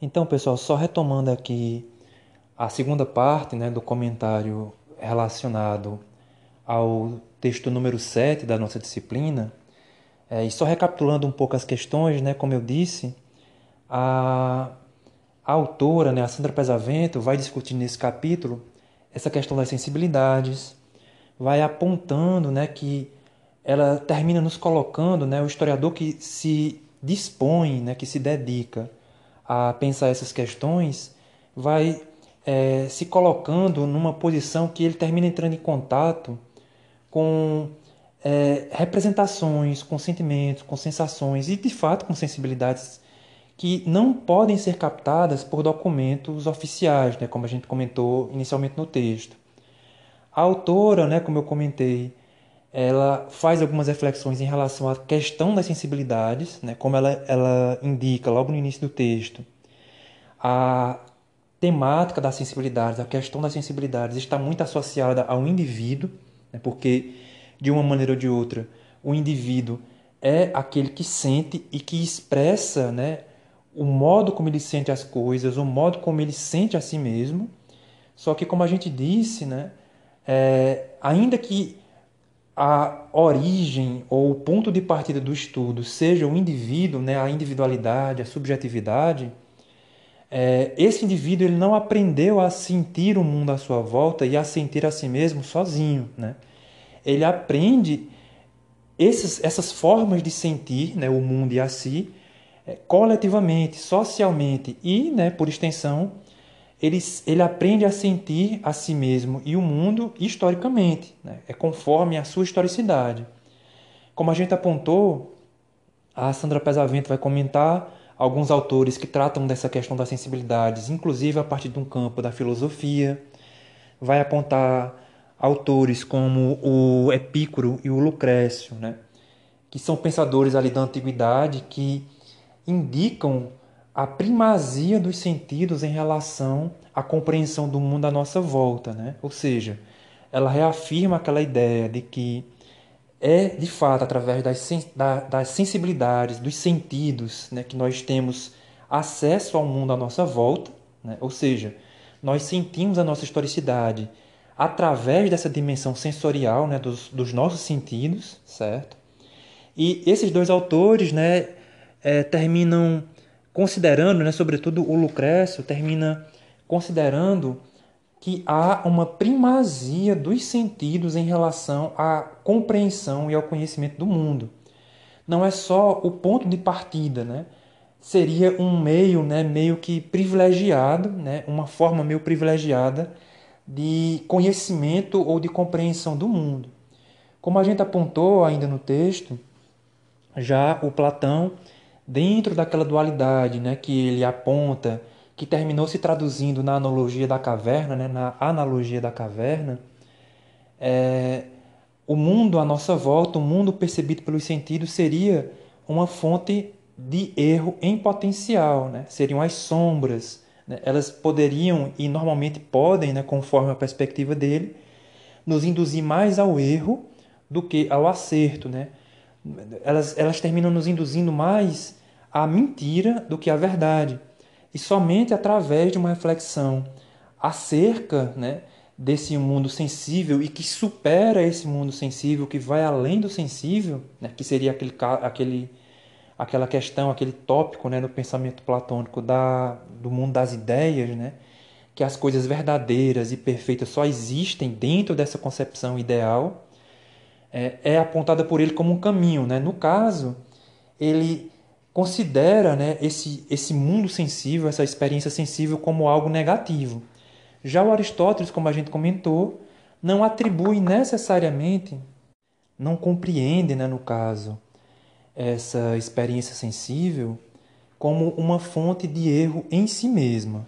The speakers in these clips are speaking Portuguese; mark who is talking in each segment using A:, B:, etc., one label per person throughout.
A: Então, pessoal, só retomando aqui a segunda parte né, do comentário relacionado ao texto número 7 da nossa disciplina, é, e só recapitulando um pouco as questões, né, como eu disse, a, a autora, né, a Sandra Pesavento, vai discutir nesse capítulo essa questão das sensibilidades, vai apontando né, que ela termina nos colocando, né, o historiador que se dispõe, né, que se dedica a pensar essas questões, vai é, se colocando numa posição que ele termina entrando em contato com é, representações, com sentimentos, com sensações e de fato com sensibilidades que não podem ser captadas por documentos oficiais, né, como a gente comentou inicialmente no texto. A autora, né, como eu comentei, ela faz algumas reflexões em relação à questão das sensibilidades, né, como ela, ela indica logo no início do texto. A temática das sensibilidades, a questão das sensibilidades está muito associada ao indivíduo, né, porque, de uma maneira ou de outra, o indivíduo é aquele que sente e que expressa né, o modo como ele sente as coisas, o modo como ele sente a si mesmo. Só que, como a gente disse, né, é, ainda que a origem ou o ponto de partida do estudo seja o indivíduo, né, a individualidade, a subjetividade, é, esse indivíduo ele não aprendeu a sentir o mundo à sua volta e a sentir a si mesmo sozinho. Né? Ele aprende esses, essas formas de sentir né, o mundo e a si é, coletivamente, socialmente e, né, por extensão, ele, ele aprende a sentir a si mesmo e o mundo historicamente, né? é conforme a sua historicidade. Como a gente apontou, a Sandra Pesavento vai comentar alguns autores que tratam dessa questão das sensibilidades, inclusive a partir de um campo da filosofia, vai apontar autores como o Epícoro e o Lucrécio, né? que são pensadores ali da antiguidade que indicam a primazia dos sentidos em relação à compreensão do mundo à nossa volta, né? Ou seja, ela reafirma aquela ideia de que é de fato através das, das sensibilidades, dos sentidos, né, que nós temos acesso ao mundo à nossa volta, né? ou seja, nós sentimos a nossa historicidade através dessa dimensão sensorial né, dos, dos nossos sentidos, certo? E esses dois autores né, é, terminam considerando, né, sobretudo o Lucrécio, termina considerando que há uma primazia dos sentidos em relação à compreensão e ao conhecimento do mundo. Não é só o ponto de partida, né? Seria um meio, né, meio que privilegiado, né, uma forma meio privilegiada de conhecimento ou de compreensão do mundo. Como a gente apontou ainda no texto, já o Platão dentro daquela dualidade né, que ele aponta, que terminou se traduzindo na analogia da caverna, né, na analogia da caverna, é, o mundo à nossa volta, o mundo percebido pelos sentidos, seria uma fonte de erro em potencial, né? seriam as sombras. Né? Elas poderiam, e normalmente podem, né, conforme a perspectiva dele, nos induzir mais ao erro do que ao acerto. Né? Elas, elas terminam nos induzindo mais a mentira do que a verdade. E somente através de uma reflexão acerca né, desse mundo sensível e que supera esse mundo sensível, que vai além do sensível, né, que seria aquele, aquele, aquela questão, aquele tópico né, no pensamento platônico da, do mundo das ideias, né, que as coisas verdadeiras e perfeitas só existem dentro dessa concepção ideal, é, é apontada por ele como um caminho. Né? No caso, ele considera né, esse, esse mundo sensível, essa experiência sensível, como algo negativo. Já o Aristóteles, como a gente comentou, não atribui necessariamente, não compreende, né, no caso, essa experiência sensível como uma fonte de erro em si mesma.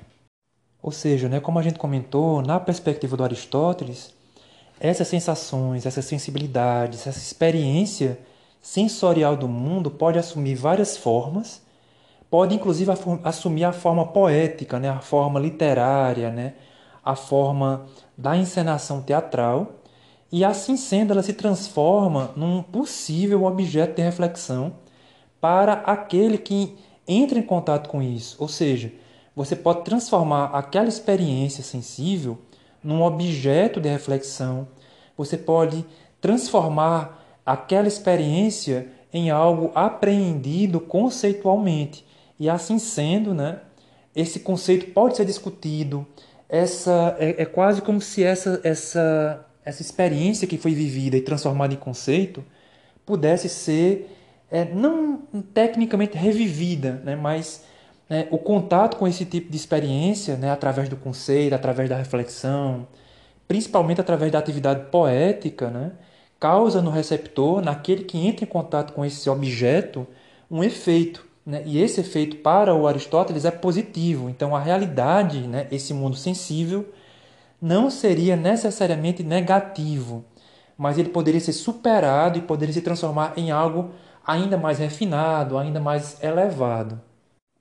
A: Ou seja, né, como a gente comentou, na perspectiva do Aristóteles, essas sensações, essas sensibilidades, essa experiência sensorial do mundo pode assumir várias formas, pode inclusive assumir a forma poética, né? a forma literária, né? a forma da encenação teatral, e assim sendo, ela se transforma num possível objeto de reflexão para aquele que entra em contato com isso. Ou seja, você pode transformar aquela experiência sensível num objeto de reflexão. Você pode transformar aquela experiência em algo apreendido conceitualmente. E assim sendo, né, esse conceito pode ser discutido. Essa é, é quase como se essa, essa, essa experiência que foi vivida e transformada em conceito pudesse ser é, não tecnicamente revivida, né, mas né, o contato com esse tipo de experiência, né, através do conceito, através da reflexão, principalmente através da atividade poética, né, causa no receptor, naquele que entra em contato com esse objeto, um efeito. Né? E esse efeito, para o Aristóteles, é positivo. Então, a realidade, né, esse mundo sensível, não seria necessariamente negativo, mas ele poderia ser superado e poderia se transformar em algo ainda mais refinado, ainda mais elevado.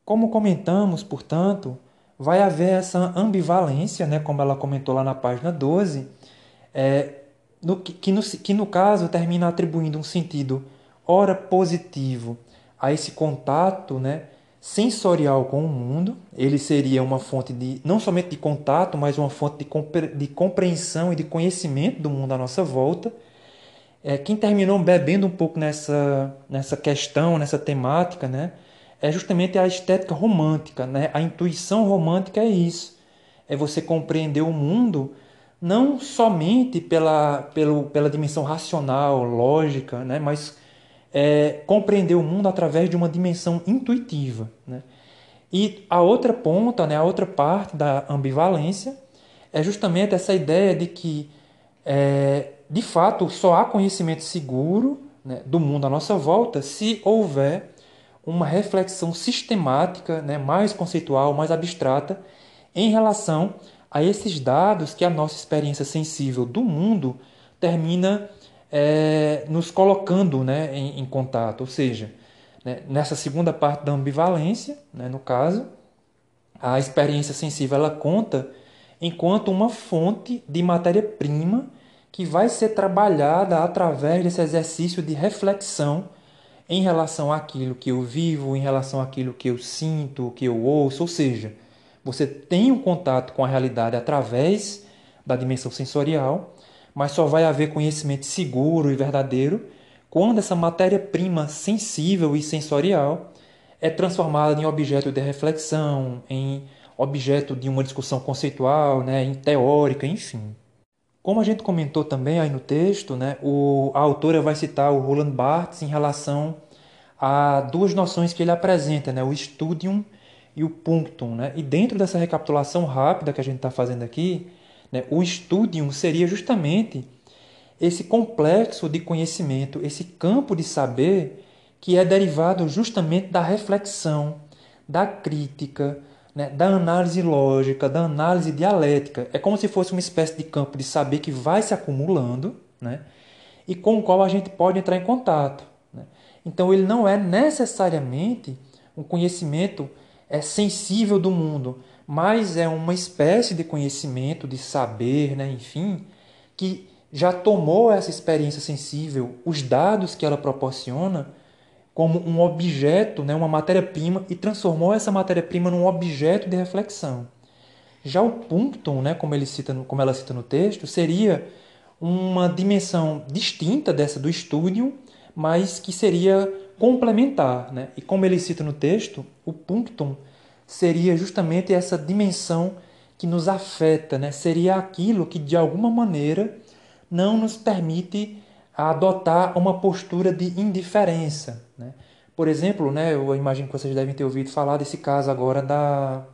A: Como comentamos, portanto, vai haver essa ambivalência, né, como ela comentou lá na página 12, é, no, que, no, que no caso termina atribuindo um sentido ora positivo a esse contato né, sensorial com o mundo. Ele seria uma fonte de não somente de contato, mas uma fonte de, compre, de compreensão e de conhecimento do mundo à nossa volta. É, quem terminou bebendo um pouco nessa, nessa questão, nessa temática, né, é justamente a estética romântica. Né? A intuição romântica é isso. É você compreender o mundo não somente pela, pelo, pela dimensão racional, lógica, né? mas é, compreender o mundo através de uma dimensão intuitiva. Né? E a outra ponta, né, a outra parte da ambivalência, é justamente essa ideia de que, é, de fato, só há conhecimento seguro né, do mundo à nossa volta se houver uma reflexão sistemática, né, mais conceitual, mais abstrata, em relação esses dados que a nossa experiência sensível do mundo termina é, nos colocando né, em, em, contato. Ou seja, né, nessa segunda parte da ambivalência, né, no caso, a experiência sensível ela conta enquanto uma fonte de matéria-prima que vai ser trabalhada através desse exercício de reflexão em relação àquilo que eu vivo, em relação àquilo que eu sinto, que eu ouço, ou seja, você tem um contato com a realidade através da dimensão sensorial, mas só vai haver conhecimento seguro e verdadeiro quando essa matéria-prima sensível e sensorial é transformada em objeto de reflexão, em objeto de uma discussão conceitual, né, em teórica, enfim. Como a gente comentou também aí no texto, né, o, a autora vai citar o Roland Barthes em relação a duas noções que ele apresenta, né, o studium e o punctum. Né? E dentro dessa recapitulação rápida que a gente está fazendo aqui, né, o studium seria justamente esse complexo de conhecimento, esse campo de saber que é derivado justamente da reflexão, da crítica, né, da análise lógica, da análise dialética. É como se fosse uma espécie de campo de saber que vai se acumulando né, e com o qual a gente pode entrar em contato. Né? Então, ele não é necessariamente um conhecimento é sensível do mundo, mas é uma espécie de conhecimento, de saber, né, enfim, que já tomou essa experiência sensível, os dados que ela proporciona, como um objeto, né, uma matéria-prima, e transformou essa matéria-prima num objeto de reflexão. Já o punctum, né, como, ele cita, como ela cita no texto, seria uma dimensão distinta dessa do estúdio, mas que seria complementar. Né? E como ele cita no texto, o punctum seria justamente essa dimensão que nos afeta, né? seria aquilo que de alguma maneira não nos permite adotar uma postura de indiferença. Né? Por exemplo, né, eu imagino que vocês devem ter ouvido falar desse caso agora da,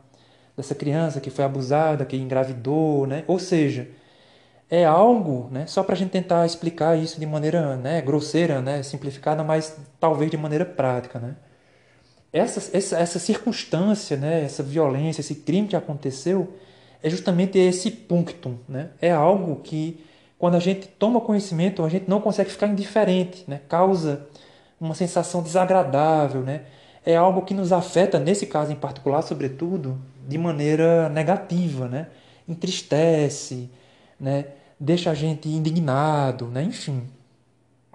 A: dessa criança que foi abusada, que engravidou, né? ou seja, é algo, né, só para a gente tentar explicar isso de maneira né, grosseira, né, simplificada, mas talvez de maneira prática. Né? Essa, essa, essa circunstância, né, essa violência, esse crime que aconteceu, é justamente esse punctum. Né? É algo que, quando a gente toma conhecimento, a gente não consegue ficar indiferente, né? causa uma sensação desagradável. Né? É algo que nos afeta, nesse caso em particular, sobretudo, de maneira negativa. Né? Entristece, né? deixa a gente indignado, né? enfim.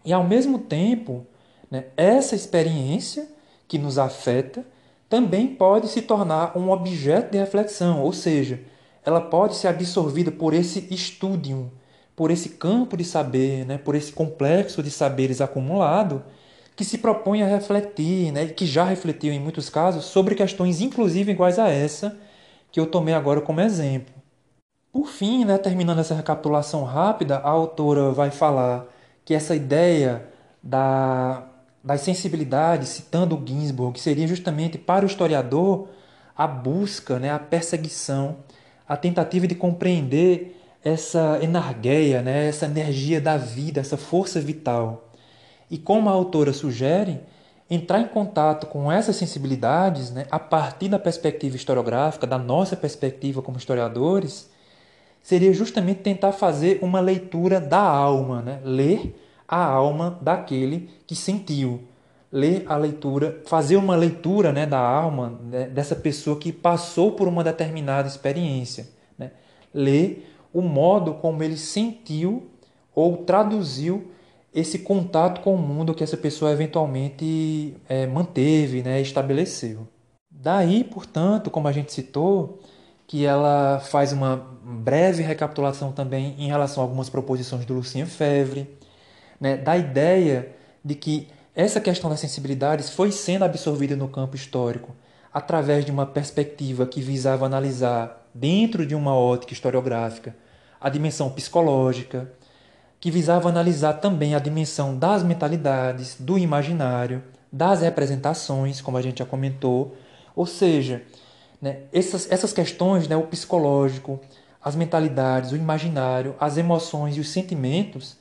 A: E ao mesmo tempo, né, essa experiência que nos afeta também pode se tornar um objeto de reflexão, ou seja, ela pode ser absorvida por esse estudium, por esse campo de saber, né, por esse complexo de saberes acumulado, que se propõe a refletir, né, que já refletiu em muitos casos, sobre questões inclusive iguais a essa que eu tomei agora como exemplo. Por fim, né, terminando essa recapitulação rápida, a autora vai falar que essa ideia da, das sensibilidades, citando Ginsburg, seria justamente para o historiador a busca, né, a perseguição, a tentativa de compreender essa energia, né, essa energia da vida, essa força vital. E como a autora sugere, entrar em contato com essas sensibilidades, né, a partir da perspectiva historiográfica, da nossa perspectiva como historiadores, seria justamente tentar fazer uma leitura da alma, né? ler a alma daquele que sentiu, ler a leitura, fazer uma leitura né, da alma né, dessa pessoa que passou por uma determinada experiência, né? ler o modo como ele sentiu ou traduziu esse contato com o mundo que essa pessoa eventualmente é, manteve, né, estabeleceu. Daí, portanto, como a gente citou, que ela faz uma breve recapitulação também em relação a algumas proposições do Lucien Febvre, né, da ideia de que essa questão das sensibilidades foi sendo absorvida no campo histórico através de uma perspectiva que visava analisar, dentro de uma ótica historiográfica, a dimensão psicológica, que visava analisar também a dimensão das mentalidades, do imaginário, das representações, como a gente já comentou, ou seja, né? Essas, essas questões, né, o psicológico, as mentalidades, o imaginário, as emoções e os sentimentos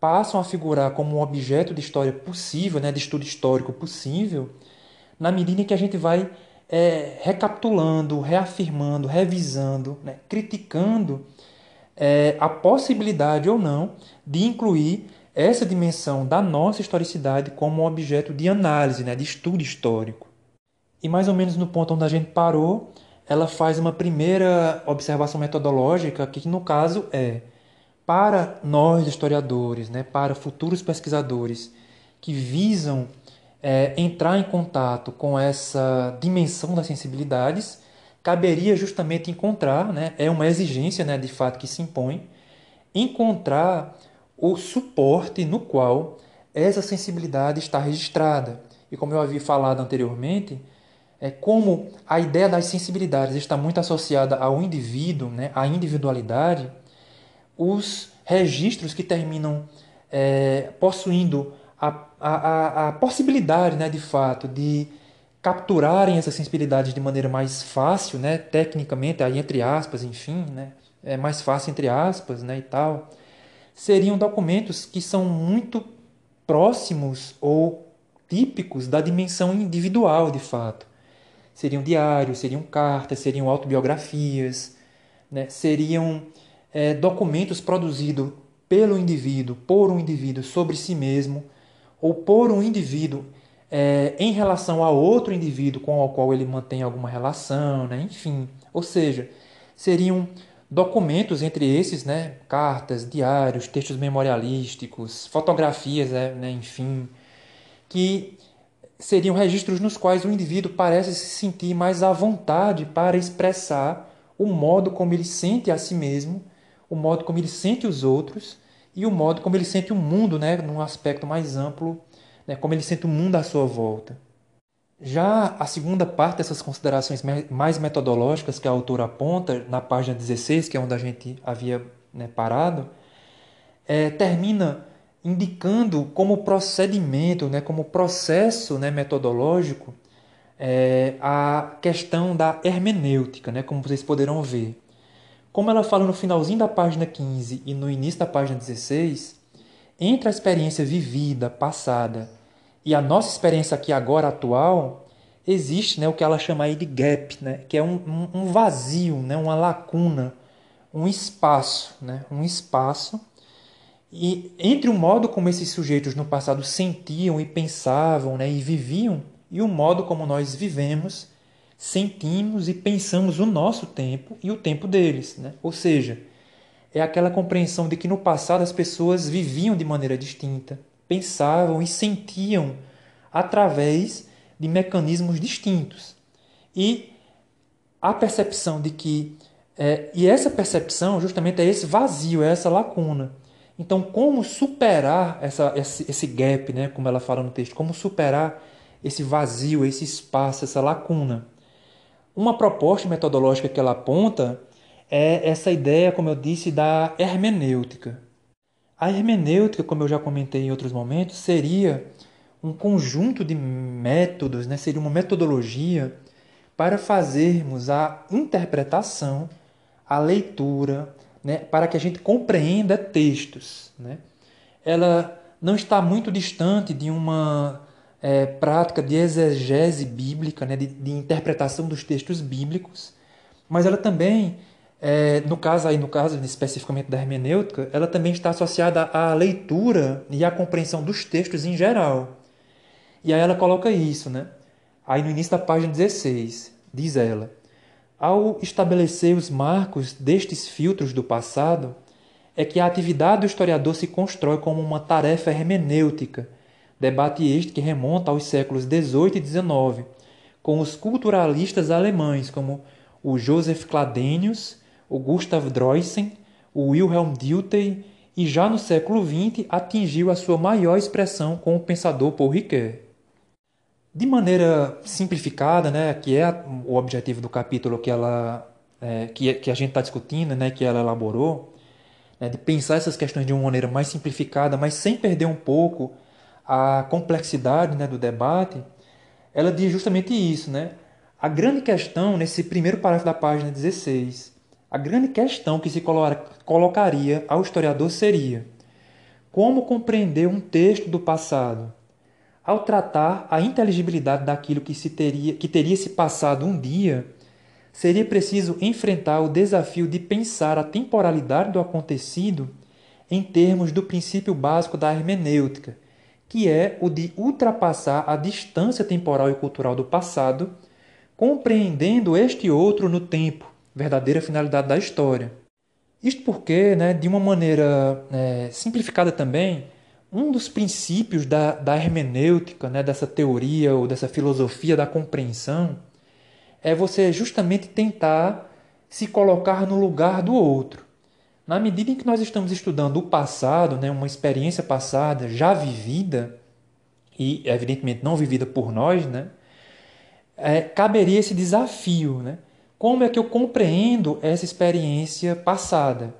A: passam a figurar como um objeto de história possível, né, de estudo histórico possível, na medida em que a gente vai é, recapitulando, reafirmando, revisando, né, criticando é, a possibilidade ou não de incluir essa dimensão da nossa historicidade como um objeto de análise, né, de estudo histórico. E mais ou menos no ponto onde a gente parou, ela faz uma primeira observação metodológica, que no caso é para nós historiadores, né, para futuros pesquisadores que visam é, entrar em contato com essa dimensão das sensibilidades, caberia justamente encontrar, né, é uma exigência né, de fato que se impõe, encontrar o suporte no qual essa sensibilidade está registrada. E como eu havia falado anteriormente, é, como a ideia das sensibilidades está muito associada ao indivíduo, né, à individualidade, os registros que terminam é, possuindo a, a, a possibilidade, né, de fato, de capturarem essas sensibilidades de maneira mais fácil, né, tecnicamente, aí entre aspas, enfim, né, é mais fácil entre aspas, né, e tal, seriam documentos que são muito próximos ou típicos da dimensão individual, de fato seriam diários, seriam cartas, seriam autobiografias, né? seriam é, documentos produzidos pelo indivíduo, por um indivíduo sobre si mesmo, ou por um indivíduo é, em relação a outro indivíduo com o qual ele mantém alguma relação, né? enfim. Ou seja, seriam documentos entre esses, né? cartas, diários, textos memorialísticos, fotografias, né? né enfim, que seriam registros nos quais o indivíduo parece se sentir mais à vontade para expressar o modo como ele sente a si mesmo, o modo como ele sente os outros e o modo como ele sente o mundo, né, num aspecto mais amplo, né, como ele sente o mundo à sua volta. Já a segunda parte dessas considerações mais metodológicas que a autora aponta, na página 16, que é onde a gente havia né, parado, é, termina indicando como procedimento, né, como processo né, metodológico, é, a questão da hermenêutica, né, como vocês poderão ver. Como ela fala no finalzinho da página 15 e no início da página 16, entre a experiência vivida, passada, e a nossa experiência aqui agora atual, existe né, o que ela chama aí de gap, né, que é um, um, vazio, né, uma lacuna, um espaço, né, um espaço. E entre o modo como esses sujeitos no passado sentiam e pensavam né, e viviam, e o modo como nós vivemos, sentimos e pensamos o nosso tempo e o tempo deles. Né? Ou seja, é aquela compreensão de que no passado as pessoas viviam de maneira distinta, pensavam e sentiam através de mecanismos distintos. e a percepção de que é, e essa percepção justamente é esse vazio, é essa lacuna. Então, como superar essa, esse, esse gap, né, como ela fala no texto, como superar esse vazio, esse espaço, essa lacuna? Uma proposta metodológica que ela aponta é essa ideia, como eu disse, da hermenêutica. A hermenêutica, como eu já comentei em outros momentos, seria um conjunto de métodos, né? seria uma metodologia para fazermos a interpretação, a leitura, né? para que a gente compreenda textos. Né? Ela não está muito distante de uma é, prática de exegese bíblica, né? de, de interpretação dos textos bíblicos, mas ela também é, no caso aí, no caso especificamente da hermenêutica, ela também está associada à leitura e à compreensão dos textos em geral. E aí ela coloca isso, né? Aí no início da página 16, diz ela: Ao estabelecer os marcos destes filtros do passado, é que a atividade do historiador se constrói como uma tarefa hermenêutica, debate este que remonta aos séculos 18 e 19, com os culturalistas alemães como o Joseph Cladenius o Gustav Droysen, o Wilhelm Dilthey e já no século XX atingiu a sua maior expressão com o pensador Paul Ricoeur. De maneira simplificada, né, que é o objetivo do capítulo que, ela, é, que, que a gente está discutindo, né, que ela elaborou, né, de pensar essas questões de uma maneira mais simplificada, mas sem perder um pouco a complexidade né, do debate, ela diz justamente isso. Né? A grande questão, nesse primeiro parágrafo da página 16, a grande questão que se colocaria ao historiador seria: como compreender um texto do passado? Ao tratar a inteligibilidade daquilo que, se teria, que teria se passado um dia, seria preciso enfrentar o desafio de pensar a temporalidade do acontecido em termos do princípio básico da hermenêutica, que é o de ultrapassar a distância temporal e cultural do passado, compreendendo este outro no tempo, verdadeira finalidade da história. Isto porque, né, de uma maneira é, simplificada também, um dos princípios da, da hermenêutica, né, dessa teoria ou dessa filosofia da compreensão, é você justamente tentar se colocar no lugar do outro. Na medida em que nós estamos estudando o passado, né, uma experiência passada já vivida, e evidentemente não vivida por nós, né, é, caberia esse desafio, né, como é que eu compreendo essa experiência passada?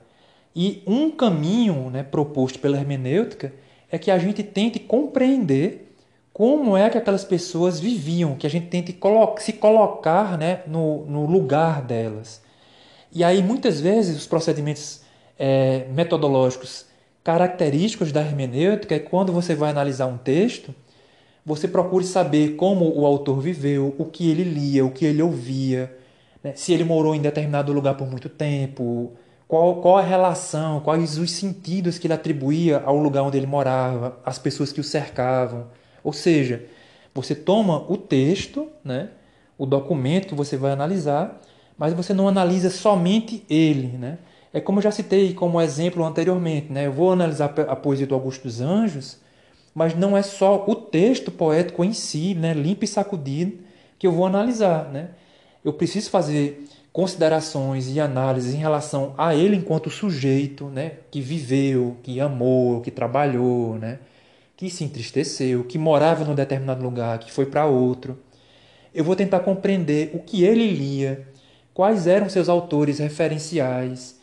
A: E um caminho né, proposto pela hermenêutica é que a gente tente compreender como é que aquelas pessoas viviam, que a gente tente se colocar né, no, no lugar delas. E aí, muitas vezes, os procedimentos é, metodológicos característicos da hermenêutica é quando você vai analisar um texto, você procure saber como o autor viveu, o que ele lia, o que ele ouvia, né? Se ele morou em determinado lugar por muito tempo, qual, qual a relação, quais os sentidos que ele atribuía ao lugar onde ele morava, às pessoas que o cercavam. Ou seja, você toma o texto, né, o documento que você vai analisar, mas você não analisa somente ele. Né? É como eu já citei como exemplo anteriormente. Né? Eu vou analisar a poesia do Augusto dos Anjos, mas não é só o texto poético em si, né, limpo e sacudido, que eu vou analisar. Né? eu preciso fazer considerações e análises em relação a ele enquanto sujeito, né, que viveu, que amou, que trabalhou, né, que se entristeceu, que morava num determinado lugar, que foi para outro. Eu vou tentar compreender o que ele lia, quais eram seus autores referenciais,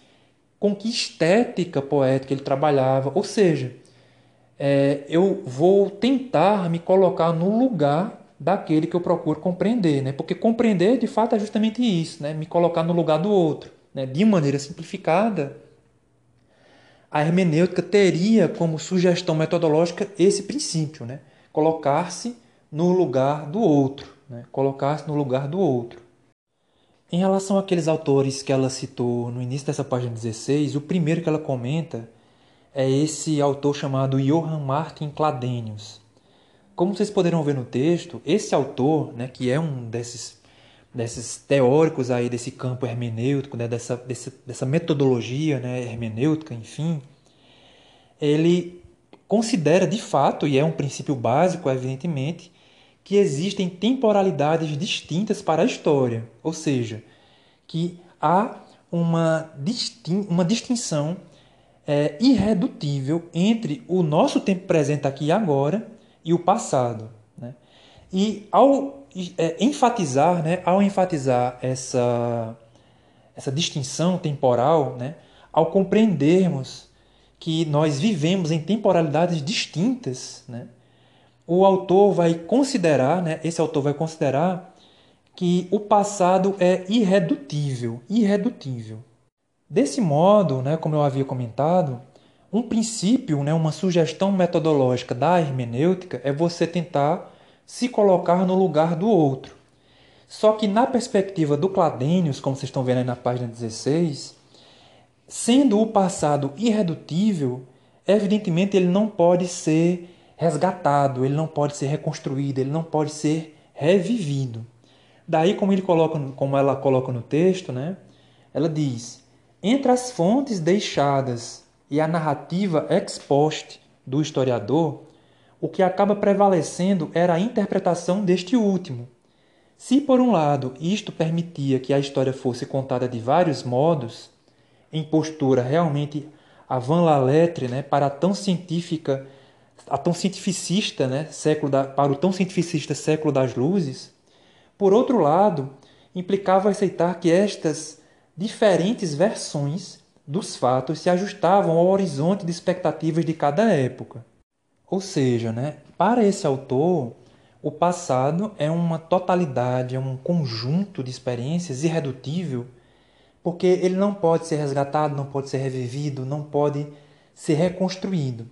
A: com que estética poética ele trabalhava, ou seja, é, eu vou tentar me colocar no lugar daquele que eu procuro compreender, né? Porque compreender, de fato, é justamente isso, né? Me colocar no lugar do outro, né? De maneira simplificada, a hermenêutica teria como sugestão metodológica esse princípio, né? Colocar-se no lugar do outro, né? Colocar-se no lugar do outro. Em relação àqueles autores que ela citou no início dessa página 16, o primeiro que ela comenta é esse autor chamado Johann Martin Cladenius. Como vocês poderão ver no texto, esse autor, né, que é um desses, desses teóricos aí desse campo hermenêutico, né, dessa, dessa, dessa metodologia né, hermenêutica, enfim, ele considera de fato, e é um princípio básico, evidentemente, que existem temporalidades distintas para a história, ou seja, que há uma, distin uma distinção é, irredutível entre o nosso tempo presente aqui e agora e o passado. Né? E ao é, enfatizar, né, ao enfatizar essa, essa distinção temporal, né, ao compreendermos que nós vivemos em temporalidades distintas, né, o autor vai considerar, né, esse autor vai considerar que o passado é irredutível, irredutível. Desse modo, né, como eu havia comentado, um princípio, né, uma sugestão metodológica da hermenêutica é você tentar se colocar no lugar do outro. Só que na perspectiva do Cladênios, como vocês estão vendo aí na página 16, sendo o passado irredutível, evidentemente ele não pode ser resgatado, ele não pode ser reconstruído, ele não pode ser revivido. Daí, como, ele coloca, como ela coloca no texto, né, ela diz: entre as fontes deixadas e a narrativa ex post do historiador, o que acaba prevalecendo era a interpretação deste último. Se, por um lado, isto permitia que a história fosse contada de vários modos, em postura realmente avant la lettre, né, para tão científica a tão cientificista, né, século da, para o tão cientificista século das luzes, por outro lado, implicava aceitar que estas diferentes versões dos fatos se ajustavam ao horizonte de expectativas de cada época. Ou seja, né, para esse autor, o passado é uma totalidade, é um conjunto de experiências irredutível, porque ele não pode ser resgatado, não pode ser revivido, não pode ser reconstruído.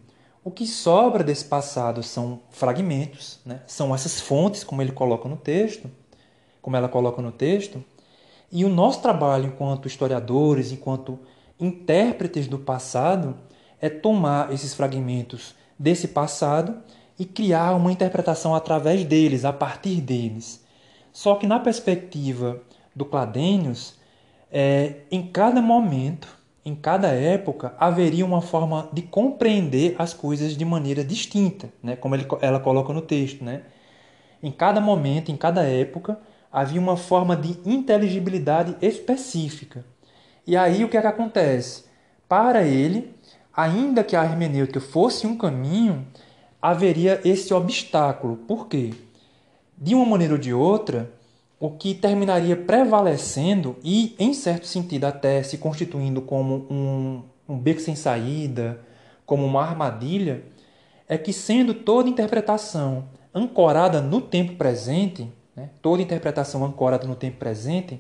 A: O que sobra desse passado são fragmentos, né? são essas fontes, como ele coloca no texto, como ela coloca no texto, e o nosso trabalho enquanto historiadores, enquanto intérpretes do passado, é tomar esses fragmentos desse passado e criar uma interpretação através deles, a partir deles. Só que na perspectiva do Cladênios, é, em cada momento em cada época haveria uma forma de compreender as coisas de maneira distinta, né? como ele, ela coloca no texto. Né? Em cada momento, em cada época, havia uma forma de inteligibilidade específica. E aí o que, é que acontece? Para ele, ainda que a hermenêutica fosse um caminho, haveria esse obstáculo. Por quê? De uma maneira ou de outra, o que terminaria prevalecendo e, em certo sentido, até se constituindo como um, um beco sem saída, como uma armadilha, é que, sendo toda interpretação ancorada no tempo presente, né, toda interpretação ancorada no tempo presente,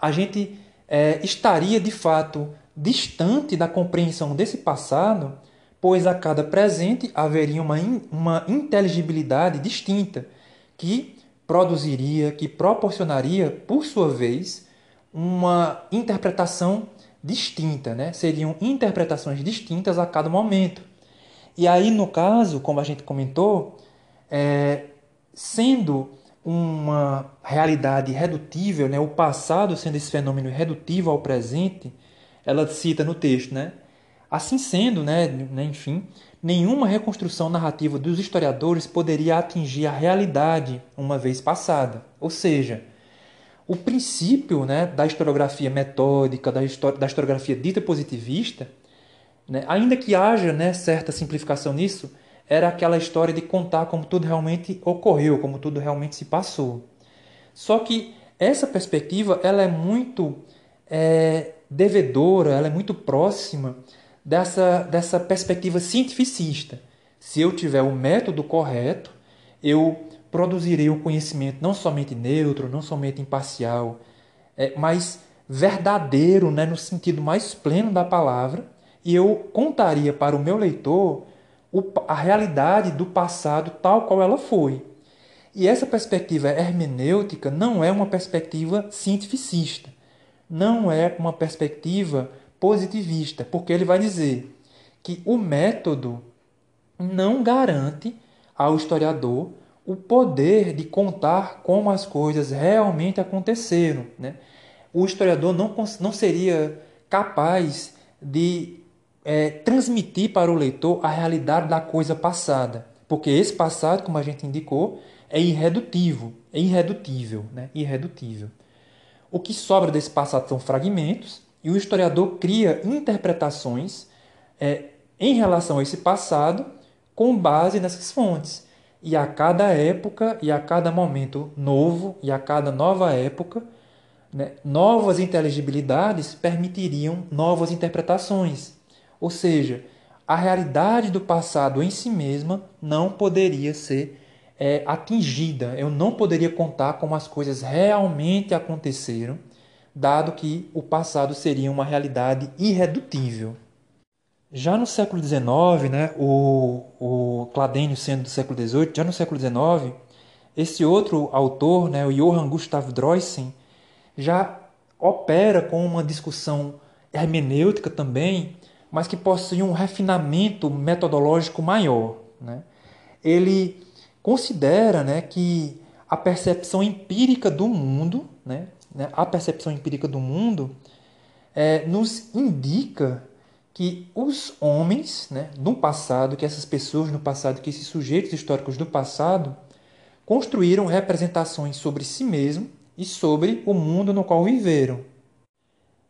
A: a gente é, estaria de fato distante da compreensão desse passado, pois a cada presente haveria uma, in, uma inteligibilidade distinta que produziria, que proporcionaria, por sua vez, uma interpretação distinta, né? Seriam interpretações distintas a cada momento. E aí, no caso, como a gente comentou, é, sendo uma realidade redutível, né? o passado sendo esse fenômeno redutível ao presente, ela cita no texto, né? Assim sendo, né enfim, nenhuma reconstrução narrativa dos historiadores poderia atingir a realidade uma vez passada. Ou seja, o princípio né, da historiografia metódica, da, da historiografia dita positivista, né, ainda que haja né, certa simplificação nisso, era aquela história de contar como tudo realmente ocorreu, como tudo realmente se passou. Só que essa perspectiva ela é muito é, devedora, ela é muito próxima dessa, dessa perspectiva cientificista. Se eu tiver o método correto, eu produzirei um conhecimento não somente neutro, não somente imparcial, é, mas verdadeiro, né, no sentido mais pleno da palavra, e eu contaria para o meu leitor o, a realidade do passado tal qual ela foi. E essa perspectiva hermenêutica não é uma perspectiva cientificista, não é uma perspectiva positivista, porque ele vai dizer que o método não garante ao historiador o poder de contar como as coisas realmente aconteceram. Né? O historiador não, não seria capaz de é, transmitir para o leitor a realidade da coisa passada, porque esse passado, como a gente indicou, é irredutível, é irredutível, né? irredutível. O que sobra desse passado são fragmentos e o historiador cria interpretações é, em relação a esse passado com base nessas fontes. E a cada época e a cada momento novo e a cada nova época, né, novas inteligibilidades permitiriam novas interpretações. Ou seja, a realidade do passado em si mesma não poderia ser é, atingida. Eu não poderia contar como as coisas realmente aconteceram, dado que o passado seria uma realidade irredutível. Já no século XIX, né, o, o Cladênio sendo do século XVIII, já no século XIX, esse outro autor, né, o Johann Gustav Droysen, já opera com uma discussão hermenêutica também, mas que possui um refinamento metodológico maior. Né? Ele considera né, que a percepção empírica do mundo, né, né a percepção empírica do mundo, é, nos indica que os homens né, do passado, que essas pessoas no passado, que esses sujeitos históricos do passado, construíram representações sobre si mesmo e sobre o mundo no qual viveram.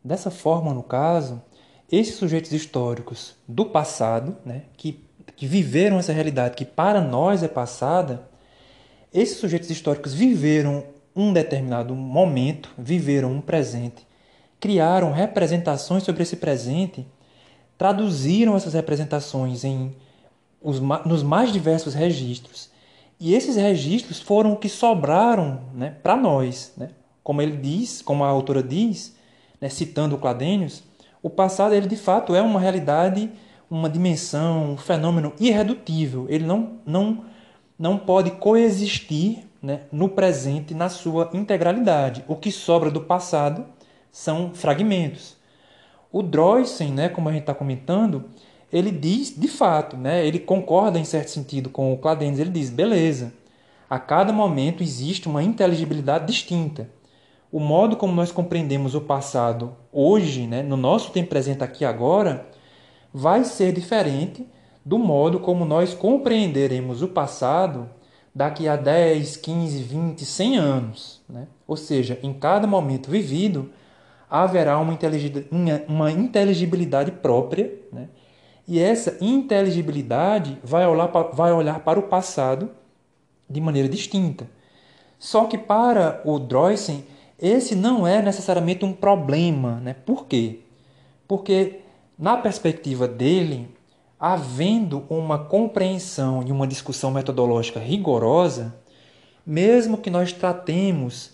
A: Dessa forma, no caso, esses sujeitos históricos do passado, né, que, que viveram essa realidade que para nós é passada, esses sujeitos históricos viveram um determinado momento, viveram um presente, criaram representações sobre esse presente traduziram essas representações em os, nos mais diversos registros. E esses registros foram o que sobraram né, para nós. Né? Como ele diz, como a autora diz, né, citando o Cladênios, o passado ele de fato é uma realidade, uma dimensão, um fenômeno irredutível. Ele não, não, não pode coexistir né, no presente na sua integralidade. O que sobra do passado são fragmentos. O Droysen, né, como a gente está comentando, ele diz, de fato, né, ele concorda em certo sentido com o Cladenz, ele diz, beleza, a cada momento existe uma inteligibilidade distinta. O modo como nós compreendemos o passado hoje, né, no nosso tempo presente aqui agora, vai ser diferente do modo como nós compreenderemos o passado daqui a 10, 15, 20, 100 anos. Né? Ou seja, em cada momento vivido, haverá uma, inteligibilidade própria, né? e essa inteligibilidade vai olhar, vai olhar para o passado de maneira distinta. Só que para o Droysen, esse não é necessariamente um problema. Né? Por quê? Porque, na perspectiva dele, havendo uma compreensão e uma discussão metodológica rigorosa, mesmo que nós tratemos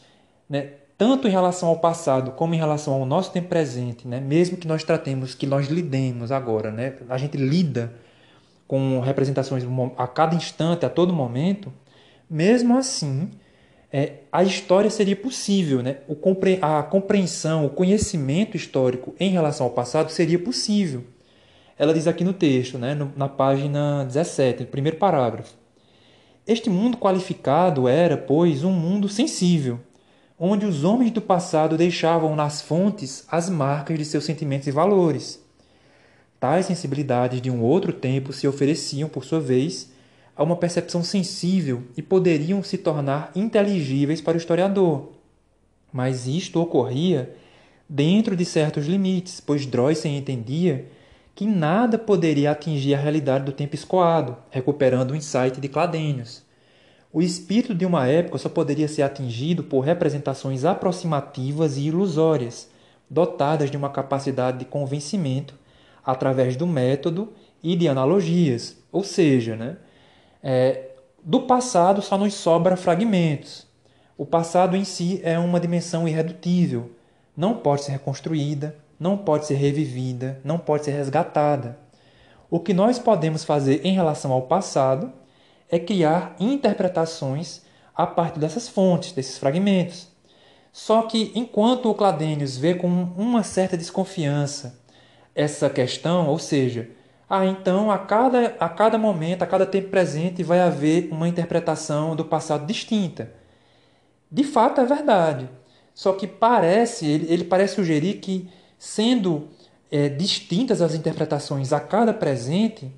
A: né, tanto em relação ao passado como em relação ao nosso tempo presente, né? mesmo que nós tratemos, que nós lidemos agora, né? a gente lida com representações a cada instante, a todo momento, mesmo assim, é, a história seria possível, né? o, a compreensão, o conhecimento histórico em relação ao passado seria possível. Ela diz aqui no texto, né? Na página 17, no primeiro parágrafo. Este mundo qualificado era, pois, um mundo sensível, onde os homens do passado deixavam nas fontes as marcas de seus sentimentos e valores. Tais sensibilidades de um outro tempo se ofereciam, por sua vez, a uma percepção sensível e poderiam se tornar inteligíveis para o historiador. Mas isto ocorria dentro de certos limites, pois Droysen entendia que nada poderia atingir a realidade do tempo escoado, recuperando o insight de Cladênios. O espírito de uma época só poderia ser atingido por representações aproximativas e ilusórias, dotadas de uma capacidade de convencimento através do método e de analogias. Ou seja, né, é, do passado só nos sobra fragmentos. O passado em si é uma dimensão irredutível, não pode ser reconstruída, não pode ser revivida, não pode ser resgatada. O que nós podemos fazer em relação ao passado é criar interpretações a partir dessas fontes, desses fragmentos. Só que enquanto o Cladênios vê com uma certa desconfiança essa questão, ou seja, ah, então a cada, a cada momento, a cada tempo presente vai haver uma interpretação do passado distinta. De fato é verdade. Só que parece, ele, ele parece sugerir que, sendo é, distintas as interpretações a cada presente,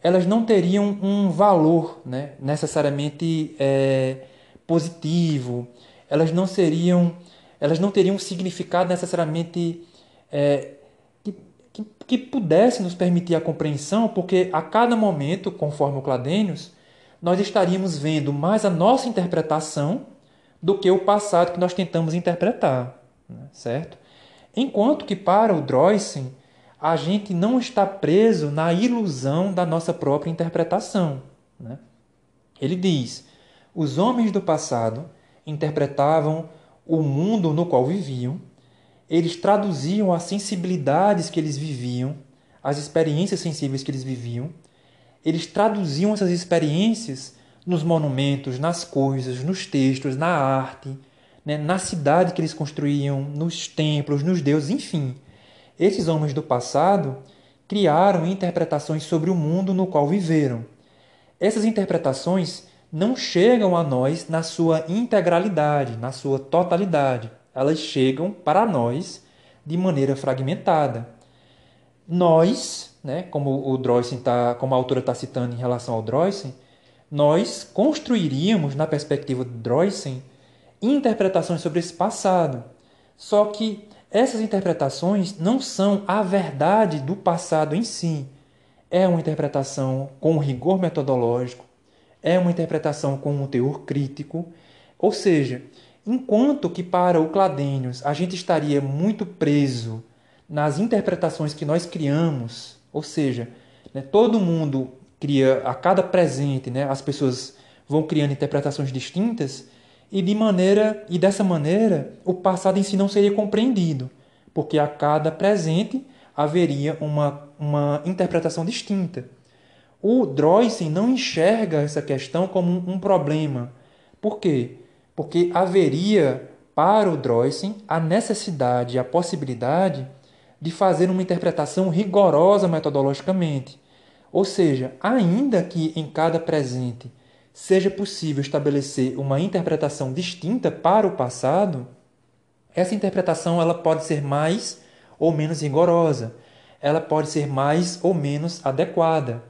A: elas não teriam um valor né, necessariamente é, positivo, elas não seriam, elas não teriam um significado necessariamente é, que, que, que, pudesse nos permitir a compreensão, porque a cada momento, conforme o Cladênios, nós estaríamos vendo mais a nossa interpretação do que o passado que nós tentamos interpretar, né, certo? Enquanto que para o Droysen, a gente não está preso na ilusão da nossa própria interpretação. Né? Ele diz: os homens do passado interpretavam o mundo no qual viviam, eles traduziam as sensibilidades que eles viviam, as experiências sensíveis que eles viviam, eles traduziam essas experiências nos monumentos, nas coisas, nos textos, na arte, né, na cidade que eles construíam, nos templos, nos deuses, enfim. Esses homens do passado criaram interpretações sobre o mundo no qual viveram. Essas interpretações não chegam a nós na sua integralidade, na sua totalidade. Elas chegam para nós de maneira fragmentada. Nós, né, como o Droysen tá, como a autora está citando em relação ao Droysen, nós construiríamos, na perspectiva do Droysen, interpretações sobre esse passado. Só que essas interpretações não são a verdade do passado em si. É uma interpretação com rigor metodológico, é uma interpretação com um teor crítico. Ou seja, enquanto que para o Cladênios a gente estaria muito preso nas interpretações que nós criamos, ou seja, né, todo mundo cria a cada presente, né, as pessoas vão criando interpretações distintas, e de maneira e dessa maneira o passado em si não seria compreendido, porque a cada presente haveria uma, uma interpretação distinta. O Droysen não enxerga essa questão como um problema. Por quê? Porque haveria para o Droysen a necessidade, a possibilidade de fazer uma interpretação rigorosa metodologicamente. Ou seja, ainda que em cada presente seja possível estabelecer uma interpretação distinta para o passado, essa interpretação ela pode ser mais ou menos rigorosa, ela pode ser mais ou menos adequada.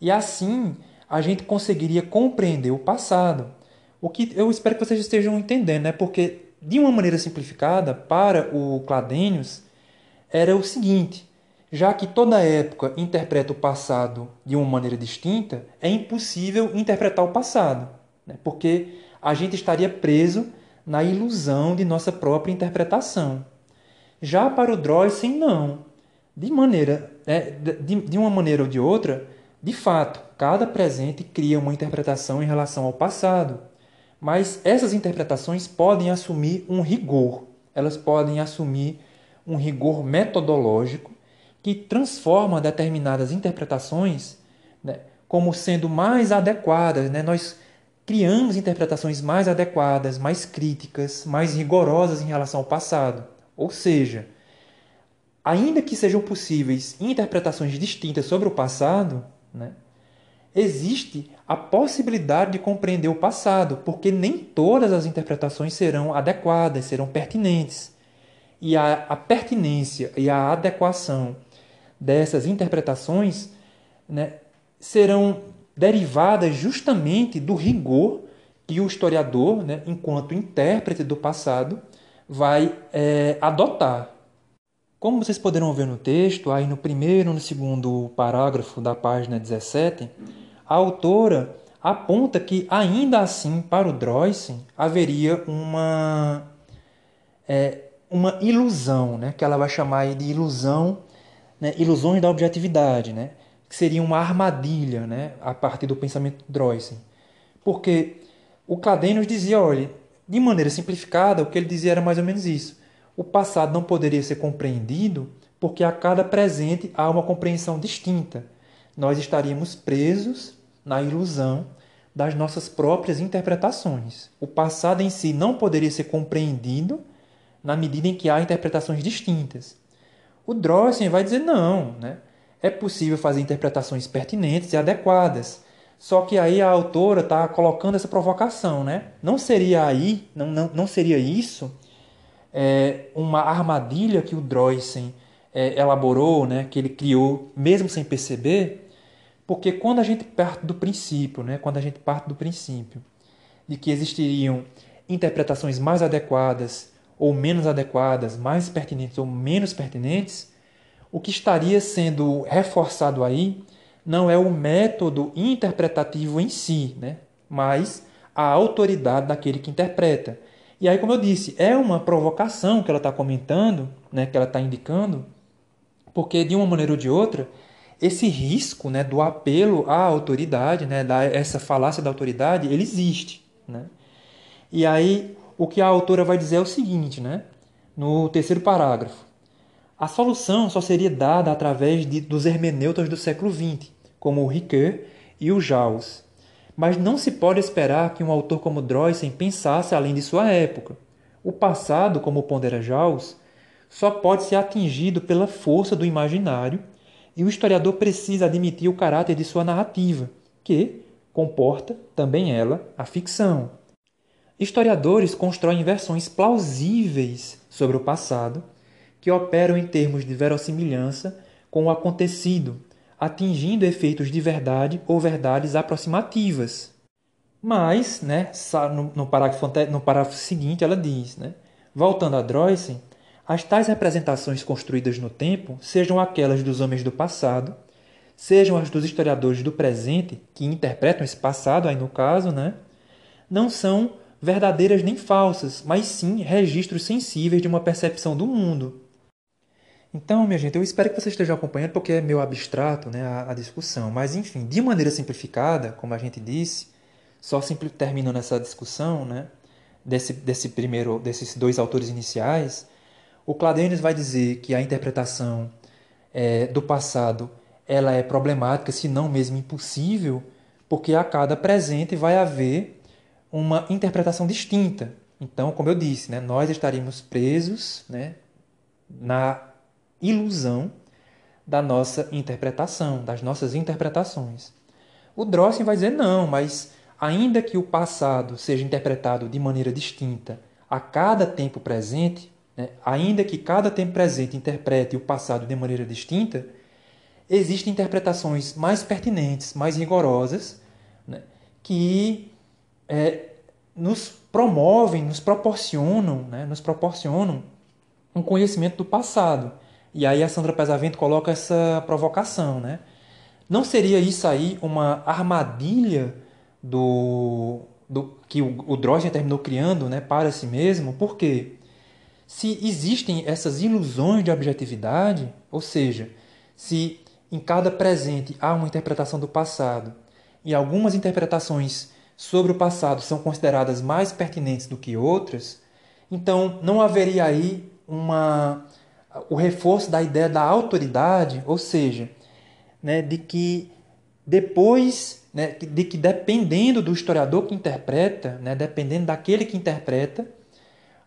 A: E assim a gente conseguiria compreender o passado. O que eu espero que vocês estejam entendendo, né? Porque de uma maneira simplificada, para o Cladênios, era o seguinte: já que toda época interpreta o passado de uma maneira distinta, é impossível interpretar o passado, né? porque a gente estaria preso na ilusão de nossa própria interpretação. Já para o Droysen, não. De maneira, é, de, de uma maneira ou de outra, de fato, cada presente cria uma interpretação em relação ao passado. Mas essas interpretações podem assumir um rigor, elas podem assumir um rigor metodológico que transforma determinadas interpretações né, como sendo mais adequadas. Né? Nós criamos interpretações mais adequadas, mais críticas, mais rigorosas em relação ao passado. Ou seja, ainda que sejam possíveis interpretações distintas sobre o passado, né, existe a possibilidade de compreender o passado, porque nem todas as interpretações serão adequadas, serão pertinentes. E a, a pertinência e a adequação dessas interpretações né, serão derivadas justamente do rigor que o historiador, né, enquanto intérprete do passado, vai é, adotar. Como vocês poderão ver no texto, aí no primeiro e no segundo parágrafo da página 17, a autora aponta que, ainda assim, para o Droysen, haveria uma, é, uma ilusão, né, que ela vai chamar de ilusão né, ilusões da objetividade, né, que seria uma armadilha né, a partir do pensamento de Droysen. Porque o Cladênios dizia, olha, de maneira simplificada, o que ele dizia era mais ou menos isso. O passado não poderia ser compreendido porque a cada presente há uma compreensão distinta. Nós estaríamos presos na ilusão das nossas próprias interpretações. O passado em si não poderia ser compreendido na medida em que há interpretações distintas. O Droysen vai dizer não, né? É possível fazer interpretações pertinentes e adequadas. Só que aí a autora está colocando essa provocação, né? Não seria aí, não, não, não seria isso é, uma armadilha que o Droysen é, elaborou, né? Que ele criou, mesmo sem perceber, Porque quando a gente parte do princípio, né, quando a gente parte do princípio de que existiriam interpretações mais adequadas ou menos adequadas, mais pertinentes ou menos pertinentes, o que estaria sendo reforçado aí não é o método interpretativo em si, né? mas a autoridade daquele que interpreta. E aí, como eu disse, é uma provocação que ela está comentando, né, que ela está indicando, porque de uma maneira ou de outra, esse risco né, do apelo à autoridade, né, da, essa falácia da autoridade, ele existe. Né? E aí, o que a autora vai dizer é o seguinte, né, no terceiro parágrafo. A solução só seria dada através de, dos hermeneutas do século XX, como o Ricoeur e o Jaus. Mas não se pode esperar que um autor como Droysen pensasse além de sua época. O passado, como pondera Jaus, só pode ser atingido pela força do imaginário e o historiador precisa admitir o caráter de sua narrativa, que comporta, também ela, a ficção. Historiadores constroem versões plausíveis sobre o passado que operam em termos de verossimilhança com o acontecido, atingindo efeitos de verdade ou verdades aproximativas. Mas, né, no, parágrafo, no parágrafo seguinte, ela diz, né, voltando a Droysen, as tais representações construídas no tempo, sejam aquelas dos homens do passado, sejam as dos historiadores do presente, que interpretam esse passado, aí no caso, né, não são verdadeiras nem falsas, mas sim registros sensíveis de uma percepção do mundo. Então, minha gente, eu espero que você esteja acompanhando, porque é meio abstrato né, a, a discussão. Mas, enfim, de maneira simplificada, como a gente disse, só terminando essa discussão né, desse, desse primeiro, desses dois autores iniciais, o Cladenis vai dizer que a interpretação é, do passado ela é problemática, se não mesmo impossível, porque a cada presente vai haver uma interpretação distinta. Então, como eu disse, né, nós estaríamos presos né, na ilusão da nossa interpretação, das nossas interpretações. O Drossen vai dizer não, mas ainda que o passado seja interpretado de maneira distinta a cada tempo presente, né, ainda que cada tempo presente interprete o passado de maneira distinta, existem interpretações mais pertinentes, mais rigorosas, né, que é, nos promovem, nos proporcionam, né, nos proporcionam um conhecimento do passado. E aí a Sandra Pesavento coloca essa provocação, né? Não seria isso aí uma armadilha do, do que o, o terminou criando né, para si mesmo? Por quê? Se existem essas ilusões de objetividade, ou seja, se em cada presente há uma interpretação do passado e algumas interpretações sobre o passado são consideradas mais pertinentes do que outras, então não haveria aí uma o reforço da ideia da autoridade, ou seja, né, de que depois, né, de que dependendo do historiador que interpreta, né, dependendo daquele que interpreta,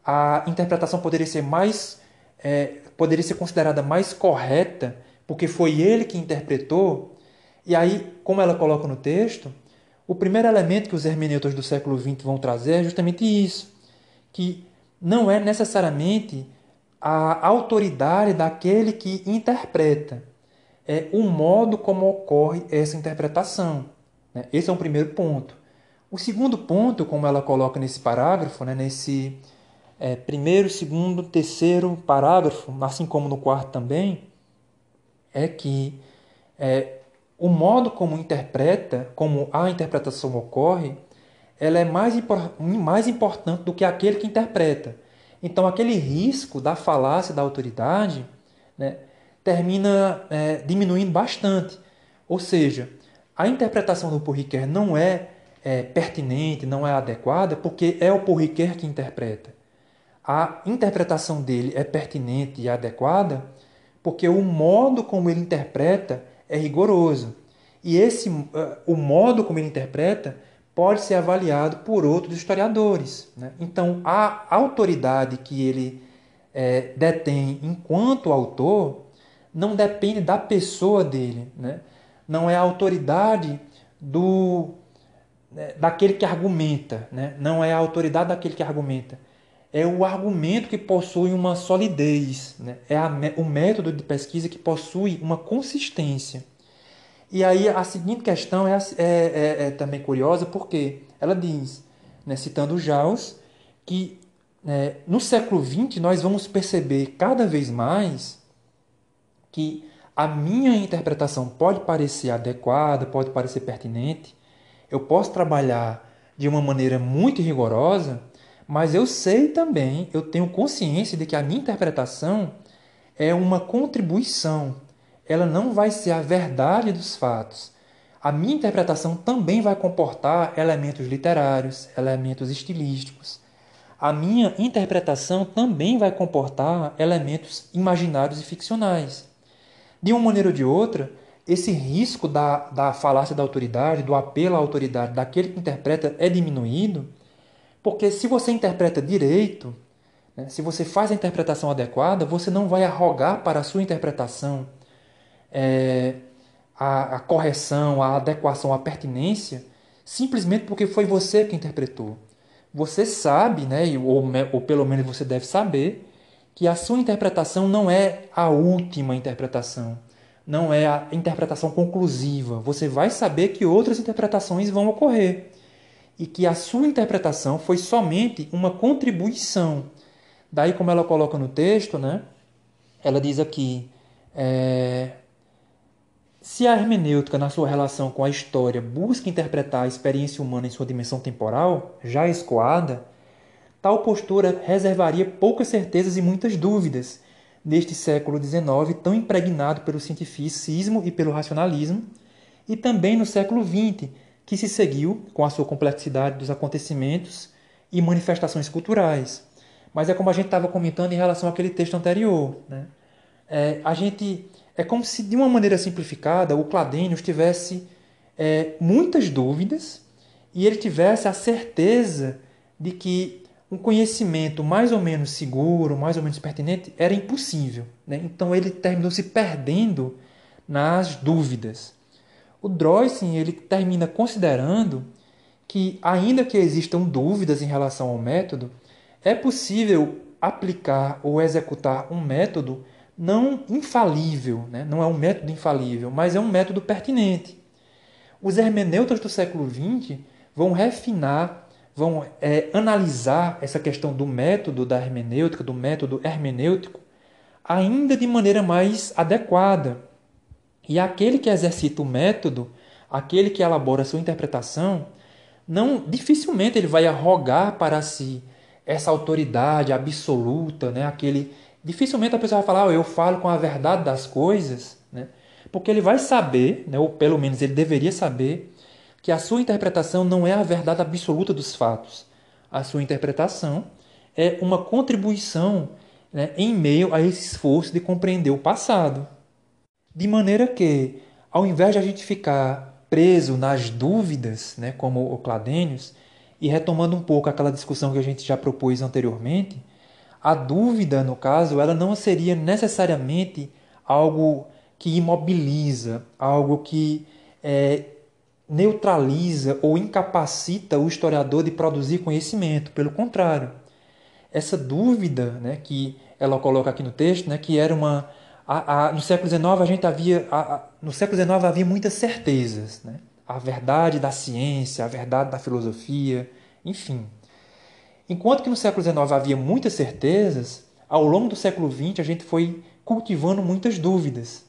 A: a interpretação poderia ser mais, é, poderia ser considerada mais correta, porque foi ele que interpretou. E aí, como ela coloca no texto, o primeiro elemento que os hermeneutas do século XX vão trazer é justamente isso, que não é necessariamente a autoridade daquele que interpreta. É o modo como ocorre essa interpretação. Né? Esse é o primeiro ponto. O segundo ponto, como ela coloca nesse parágrafo, né? nesse é, primeiro, segundo, terceiro parágrafo, assim como no quarto também, é que é, o modo como interpreta, como a interpretação ocorre, ela é mais, mais importante do que aquele que interpreta. Então, aquele risco da falácia da autoridade né, termina é, diminuindo bastante. Ou seja, a interpretação do Porriquer não é, é, pertinente, não é adequada, porque é o Porriquer que interpreta. A interpretação dele é pertinente e adequada porque o modo como ele interpreta é rigoroso. E esse, uh, o modo como ele interpreta pode ser avaliado por outros historiadores. Né? Então, a autoridade que ele é, detém enquanto autor não depende da pessoa dele, né? não é a autoridade do né, daquele que argumenta, né? não é a autoridade daquele que argumenta, é o argumento que possui uma solidez, né? é a, o método de pesquisa que possui uma consistência. E aí a seguinte questão é, é, é, é também curiosa, porque ela diz, né, citando Jaus, que né, no século XX nós vamos perceber cada vez mais que a minha interpretação pode parecer adequada, pode parecer pertinente, eu posso trabalhar de uma maneira muito rigorosa, mas eu sei também, eu tenho consciência de que a minha interpretação é uma contribuição. Ela não vai ser a verdade dos fatos. A minha interpretação também vai comportar elementos literários, elementos estilísticos. A minha interpretação também vai comportar elementos imaginários e ficcionais. De uma maneira ou de outra, esse risco da, da falácia da autoridade, do apelo à autoridade daquele que interpreta é diminuído, porque se você interpreta direito, né, se você faz a interpretação adequada, você não vai arrogar para a sua interpretação é, a, a correção, a adequação, a pertinência, simplesmente porque foi você que interpretou. Você sabe, né, ou, ou pelo menos você deve saber, que a sua interpretação não é a última interpretação não é a interpretação conclusiva. Você vai saber que outras interpretações vão ocorrer e que a sua interpretação foi somente uma contribuição. Daí, como ela coloca no texto, né? Ela diz aqui: é, se a hermenêutica, na sua relação com a história, busca interpretar a experiência humana em sua dimensão temporal, já escoada, tal postura reservaria poucas certezas e muitas dúvidas neste século XIX, tão impregnado pelo cientificismo e pelo racionalismo, e também no século XX, que se seguiu com a sua complexidade dos acontecimentos e manifestações culturais. Mas é como a gente estava comentando em relação àquele texto anterior. Né? É, a gente é como se, de uma maneira simplificada, o Cladênio tivesse é, muitas dúvidas e ele tivesse a certeza de que um conhecimento mais ou menos seguro, mais ou menos pertinente, era impossível. Né? Então ele terminou se perdendo nas dúvidas. O Droysen ele termina considerando que, ainda que existam dúvidas em relação ao método, é possível aplicar ou executar um método não infalível, né? não é um método infalível, mas é um método pertinente. Os hermeneutas do século XX vão refinar vão é, analisar essa questão do método da hermenêutica, do método hermenêutico, ainda de maneira mais adequada. E aquele que exercita o método, aquele que elabora sua interpretação, não dificilmente ele vai arrogar para si essa autoridade absoluta, né? Aquele dificilmente a pessoa vai falar, oh, eu falo com a verdade das coisas, né? Porque ele vai saber, né? ou pelo menos ele deveria saber, que a sua interpretação não é a verdade absoluta dos fatos. A sua interpretação é uma contribuição né, em meio a esse esforço de compreender o passado. De maneira que, ao invés de a gente ficar preso nas dúvidas, né, como o Cladênios, e retomando um pouco aquela discussão que a gente já propôs anteriormente, a dúvida, no caso, ela não seria necessariamente algo que imobiliza, algo que é, neutraliza ou incapacita o historiador de produzir conhecimento. Pelo contrário, essa dúvida né, que ela coloca aqui no texto, né, que era uma. A, a, no século XIX a gente havia. A, no século XIX havia muitas certezas. Né? A verdade da ciência, a verdade da filosofia, enfim. Enquanto que no século XIX havia muitas certezas, ao longo do século XX a gente foi cultivando muitas dúvidas.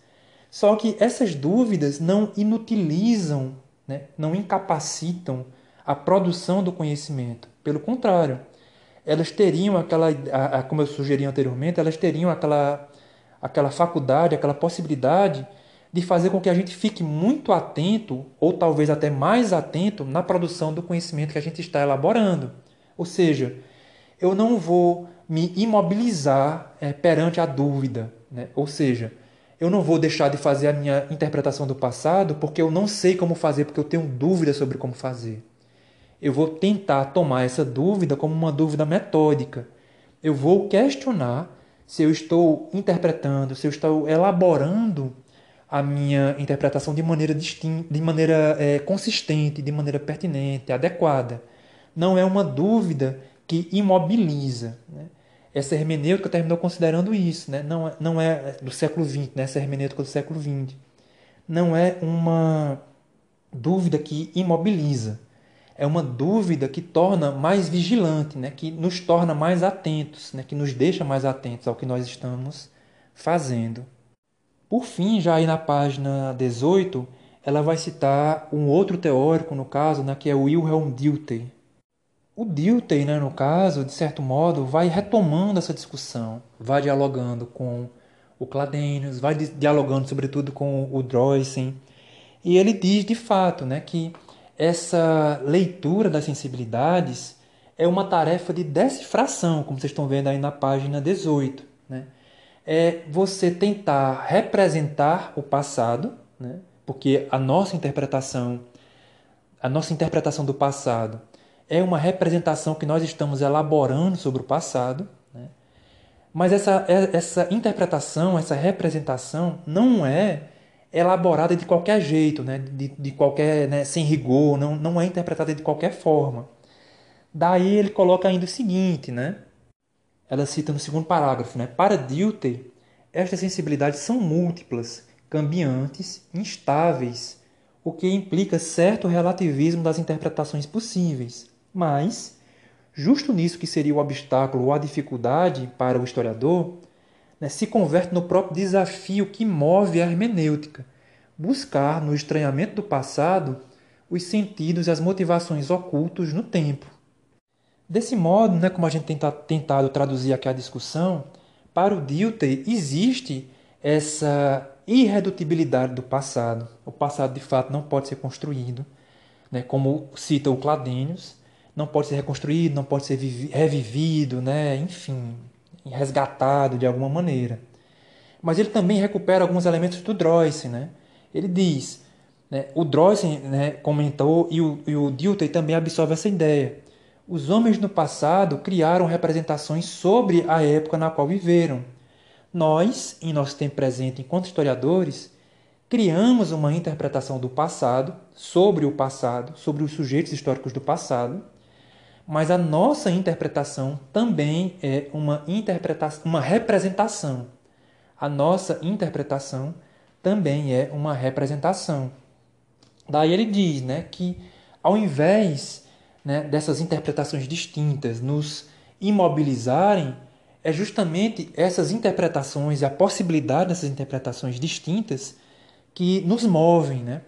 A: Só que essas dúvidas não inutilizam né, não incapacitam a produção do conhecimento. Pelo contrário, elas teriam aquela, como eu sugeri anteriormente, elas teriam aquela, aquela faculdade, aquela possibilidade de fazer com que a gente fique muito atento, ou talvez até mais atento, na produção do conhecimento que a gente está elaborando. Ou seja, eu não vou me imobilizar é, perante a dúvida. Né? Ou seja, eu não vou deixar de fazer a minha interpretação do passado porque eu não sei como fazer, porque eu tenho dúvida sobre como fazer. Eu vou tentar tomar essa dúvida como uma dúvida metódica. Eu vou questionar se eu estou interpretando, se eu estou elaborando a minha interpretação de maneira distinta, de maneira é, consistente, de maneira pertinente, adequada. Não é uma dúvida que imobiliza. Né? essa hermenêutica terminou considerando isso, né? não, é, não é do século XX, né? essa hermenêutica do século XX. não é uma dúvida que imobiliza, é uma dúvida que torna mais vigilante, né? que nos torna mais atentos, né? que nos deixa mais atentos ao que nós estamos fazendo. Por fim, já aí na página 18, ela vai citar um outro teórico, no caso, né, que é Wilhelm Dilthey. O Dilthey, né, no caso, de certo modo, vai retomando essa discussão, vai dialogando com o Cladenius, vai dialogando sobretudo com o Droysen, e ele diz de fato né, que essa leitura das sensibilidades é uma tarefa de decifração, como vocês estão vendo aí na página 18. Né? É você tentar representar o passado, né? porque a nossa interpretação, a nossa interpretação do passado é uma representação que nós estamos elaborando sobre o passado, né? mas essa, essa interpretação, essa representação não é elaborada de qualquer jeito, né? de, de qualquer, né? sem rigor, não, não é interpretada de qualquer forma. Daí ele coloca ainda o seguinte, né? ela cita no segundo parágrafo, né? para Dilthey, estas sensibilidades são múltiplas cambiantes, instáveis, o que implica certo relativismo das interpretações possíveis. Mas, justo nisso que seria o obstáculo ou a dificuldade para o historiador, né, se converte no próprio desafio que move a hermenêutica, buscar no estranhamento do passado os sentidos e as motivações ocultos no tempo. Desse modo, né, como a gente tem tentado traduzir aqui a discussão, para o Dilthey existe essa irredutibilidade do passado. O passado, de fato, não pode ser construído, né? como cita o Cladênios, não pode ser reconstruído, não pode ser revivido, né? enfim, resgatado de alguma maneira. Mas ele também recupera alguns elementos do Droyce. Né? Ele diz, né? o Droyce né, comentou e o, e o Dilthey também absorve essa ideia. Os homens no passado criaram representações sobre a época na qual viveram nós, em nosso tempo presente, enquanto historiadores, criamos uma interpretação do passado, sobre o passado, sobre os sujeitos históricos do passado, mas a nossa interpretação também é uma interpretação, uma representação. A nossa interpretação também é uma representação. Daí ele diz, né, que ao invés né, dessas interpretações distintas nos imobilizarem, é justamente essas interpretações e a possibilidade dessas interpretações distintas que nos movem. Né?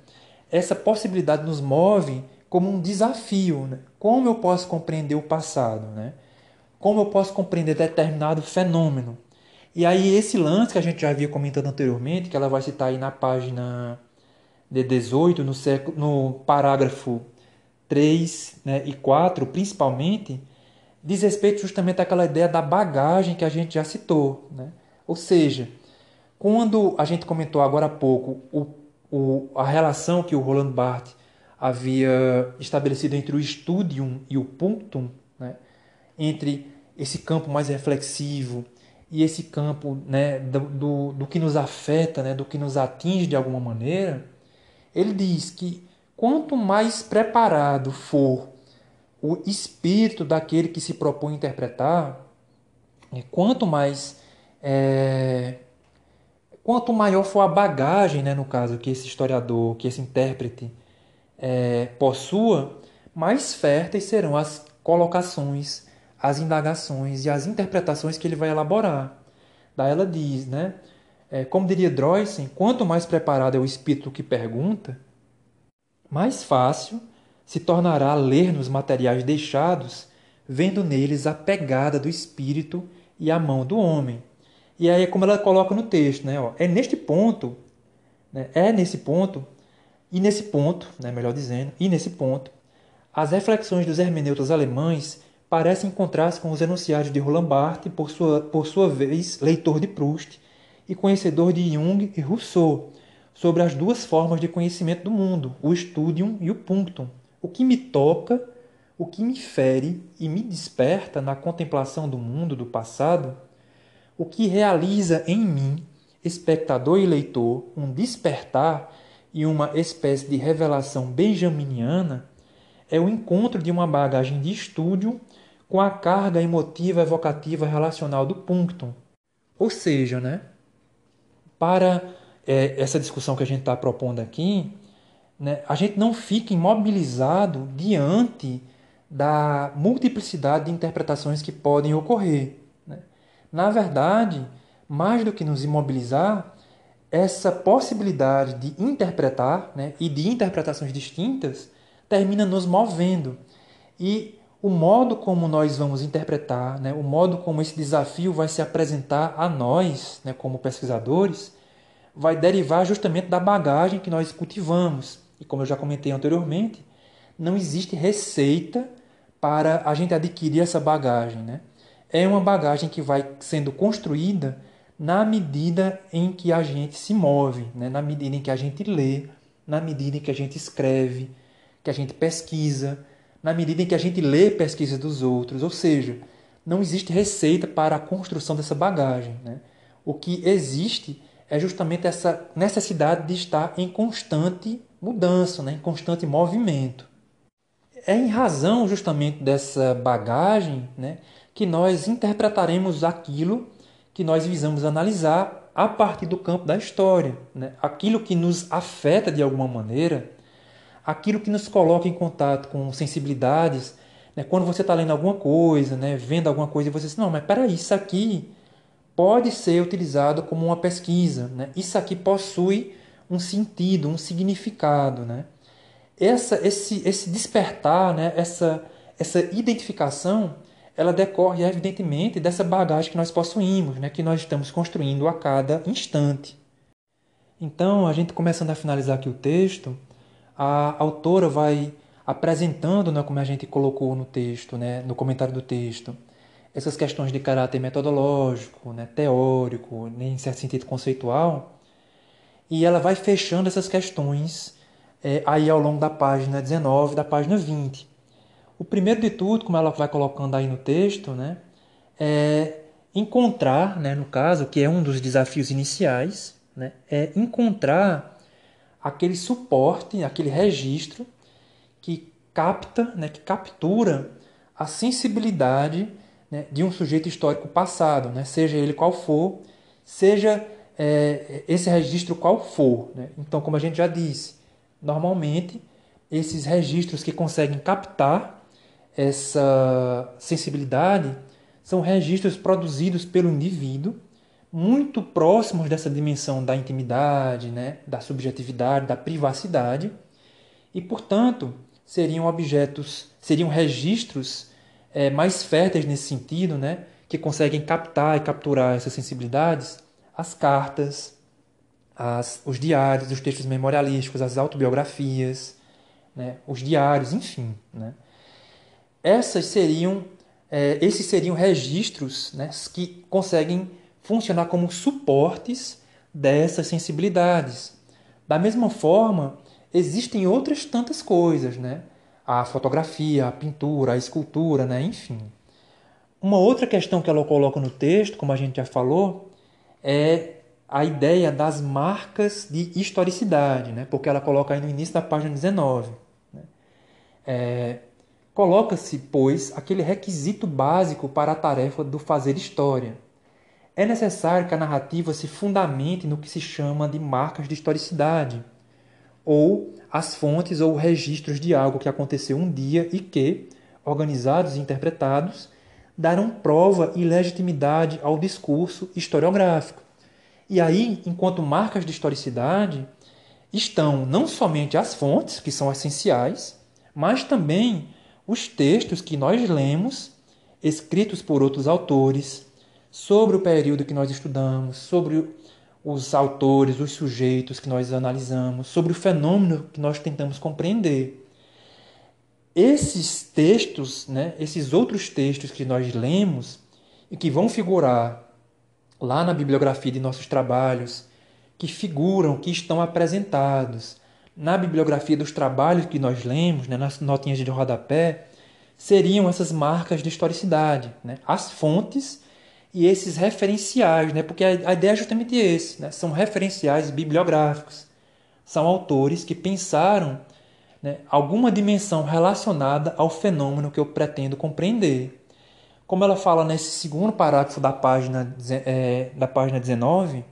A: Essa possibilidade nos move como um desafio. Né? Como eu posso compreender o passado? Né? Como eu posso compreender determinado fenômeno? E aí esse lance que a gente já havia comentado anteriormente, que ela vai citar aí na página de 18, no, século, no parágrafo 3 né, e 4, principalmente, diz respeito justamente àquela ideia da bagagem que a gente já citou. Né? Ou seja, quando a gente comentou agora há pouco o, o, a relação que o Roland Barthes havia estabelecido entre o studium e o punctum, né? entre esse campo mais reflexivo e esse campo né, do, do, do, que nos afeta, né, do que nos atinge de alguma maneira, ele diz que quanto mais preparado for o espírito daquele que se propõe interpretar, quanto mais é, quanto maior for a bagagem, né, no caso que esse historiador, que esse intérprete é, possua, mais férteis serão as colocações, as indagações e as interpretações que ele vai elaborar. Daí ela diz, né, é, como diria Droysen, quanto mais preparado é o espírito que pergunta, mais fácil se tornará ler nos materiais deixados, vendo neles a pegada do espírito e a mão do homem. E aí é como ela coloca no texto, né? Ó, é neste ponto, né? é nesse ponto, e nesse ponto, né? melhor dizendo, e nesse ponto, as reflexões dos hermeneutas alemães parecem encontrar-se com os enunciados de Roland Barthes, por sua, por sua vez leitor de Proust e conhecedor de Jung e Rousseau, sobre as duas formas de conhecimento do mundo, o studium e o punctum, o que me toca, o que me fere e me desperta na contemplação do mundo do passado, o que realiza em mim, espectador e leitor, um despertar e uma espécie de revelação benjaminiana, é o encontro de uma bagagem de estúdio com a carga emotiva evocativa relacional do punctum. Ou seja, né, para é, essa discussão que a gente está propondo aqui, né, a gente não fica imobilizado diante da multiplicidade de interpretações que podem ocorrer. Né? Na verdade, mais do que nos imobilizar, essa possibilidade de interpretar né, e de interpretações distintas termina nos movendo. E o modo como nós vamos interpretar, né, o modo como esse desafio vai se apresentar a nós, né, como pesquisadores, vai derivar justamente da bagagem que nós cultivamos. E como eu já comentei anteriormente, não existe receita para a gente adquirir essa bagagem. Né? É uma bagagem que vai sendo construída na medida em que a gente se move, né? na medida em que a gente lê, na medida em que a gente escreve, que a gente pesquisa, na medida em que a gente lê pesquisas dos outros. Ou seja, não existe receita para a construção dessa bagagem. Né? O que existe é justamente essa necessidade de estar em constante mudança, né? em constante movimento. É em razão justamente dessa bagagem né, que nós interpretaremos aquilo que nós visamos analisar a partir do campo da história. Né? Aquilo que nos afeta de alguma maneira, aquilo que nos coloca em contato com sensibilidades. Né? Quando você está lendo alguma coisa, né? vendo alguma coisa, e você diz: Não, mas peraí, isso aqui pode ser utilizado como uma pesquisa. Né? Isso aqui possui um sentido, um significado. Né? Essa, esse, esse despertar, né? essa, essa identificação ela decorre, evidentemente, dessa bagagem que nós possuímos, né, que nós estamos construindo a cada instante. Então, a gente começando a finalizar aqui o texto, a autora vai apresentando, né, como a gente colocou no texto, né, no comentário do texto, essas questões de caráter metodológico, né, teórico, né, em certo sentido conceitual, e ela vai fechando essas questões é, aí ao longo da página 19 da página 20. O primeiro de tudo, como ela vai colocando aí no texto, né, é encontrar, né, no caso, que é um dos desafios iniciais, né, é encontrar aquele suporte, aquele registro que capta, né, que captura a sensibilidade né, de um sujeito histórico passado, né, seja ele qual for, seja é, esse registro qual for. Né? Então, como a gente já disse, normalmente esses registros que conseguem captar essa sensibilidade são registros produzidos pelo indivíduo, muito próximos dessa dimensão da intimidade, né, da subjetividade, da privacidade, e, portanto, seriam objetos, seriam registros é, mais férteis nesse sentido, né, que conseguem captar e capturar essas sensibilidades, as cartas, as, os diários, os textos memorialísticos, as autobiografias, né, os diários, enfim. Né. Essas seriam, é, esses seriam registros né, que conseguem funcionar como suportes dessas sensibilidades. Da mesma forma, existem outras tantas coisas, né? A fotografia, a pintura, a escultura, né? enfim. Uma outra questão que ela coloca no texto, como a gente já falou, é a ideia das marcas de historicidade, né? porque ela coloca aí no início da página 19. Né? É, Coloca-se, pois, aquele requisito básico para a tarefa do fazer história. É necessário que a narrativa se fundamente no que se chama de marcas de historicidade, ou as fontes ou registros de algo que aconteceu um dia e que, organizados e interpretados, darão prova e legitimidade ao discurso historiográfico. E aí, enquanto marcas de historicidade, estão não somente as fontes, que são essenciais, mas também os textos que nós lemos, escritos por outros autores, sobre o período que nós estudamos, sobre os autores, os sujeitos que nós analisamos, sobre o fenômeno que nós tentamos compreender. Esses textos, né, esses outros textos que nós lemos e que vão figurar lá na bibliografia de nossos trabalhos, que figuram, que estão apresentados na bibliografia dos trabalhos que nós lemos, né, nas notinhas de rodapé, seriam essas marcas de historicidade, né, as fontes e esses referenciais, né, porque a, ideia é justamente esse, né, são referenciais bibliográficos, são autores que pensaram né, alguma dimensão relacionada ao fenômeno que eu pretendo compreender. Como ela fala nesse segundo parágrafo da página, é, da página 19,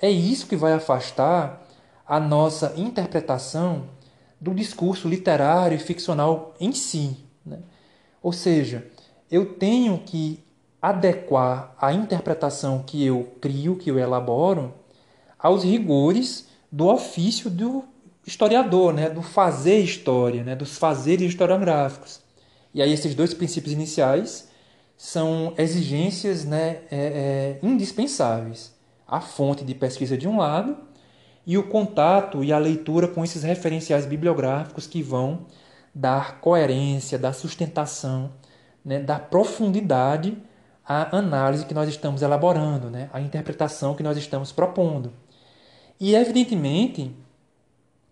A: É isso que vai afastar a nossa interpretação do discurso literário e ficcional em si. Né? Ou seja, eu tenho que adequar a interpretação que eu crio, que eu elaboro, aos rigores do ofício do historiador, né? do fazer história, né? dos fazeres historiográficos. E aí esses dois princípios iniciais são exigências né, é, é, indispensáveis. A fonte de pesquisa de um lado e o contato e a leitura com esses referenciais bibliográficos que vão dar coerência, dar sustentação, né, dar profundidade à análise que nós estamos elaborando, né, à interpretação que nós estamos propondo. E, evidentemente,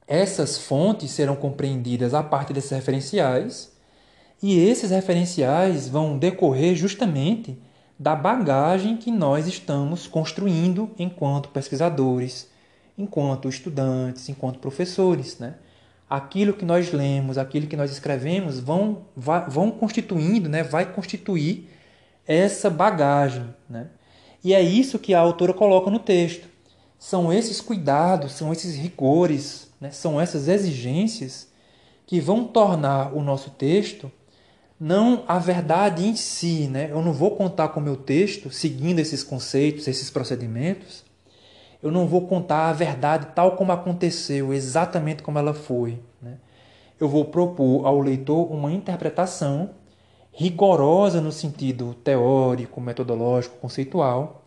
A: essas fontes serão compreendidas a partir desses referenciais, e esses referenciais vão decorrer justamente da bagagem que nós estamos construindo enquanto pesquisadores, enquanto estudantes, enquanto professores. Né? Aquilo que nós lemos, aquilo que nós escrevemos vão, vão constituindo, né? vai constituir essa bagagem. Né? E é isso que a autora coloca no texto. São esses cuidados, são esses rigores, né? são essas exigências que vão tornar o nosso texto não a verdade em si, né? Eu não vou contar com o meu texto seguindo esses conceitos, esses procedimentos. Eu não vou contar a verdade tal como aconteceu, exatamente como ela foi. Né? Eu vou propor ao leitor uma interpretação rigorosa no sentido teórico, metodológico, conceitual.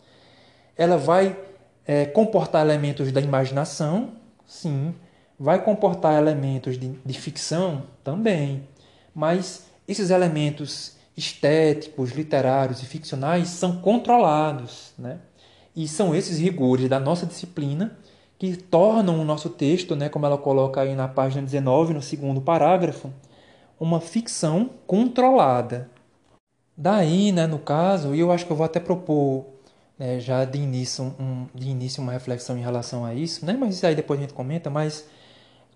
A: Ela vai é, comportar elementos da imaginação, sim. Vai comportar elementos de, de ficção também. Mas esses elementos estéticos, literários e ficcionais são controlados, né? E são esses rigores da nossa disciplina que tornam o nosso texto, né, como ela coloca aí na página 19, no segundo parágrafo, uma ficção controlada. Daí, né, no caso, e eu acho que eu vou até propor né, já de início, um, de início uma reflexão em relação a isso, né, mas isso aí depois a gente comenta, mas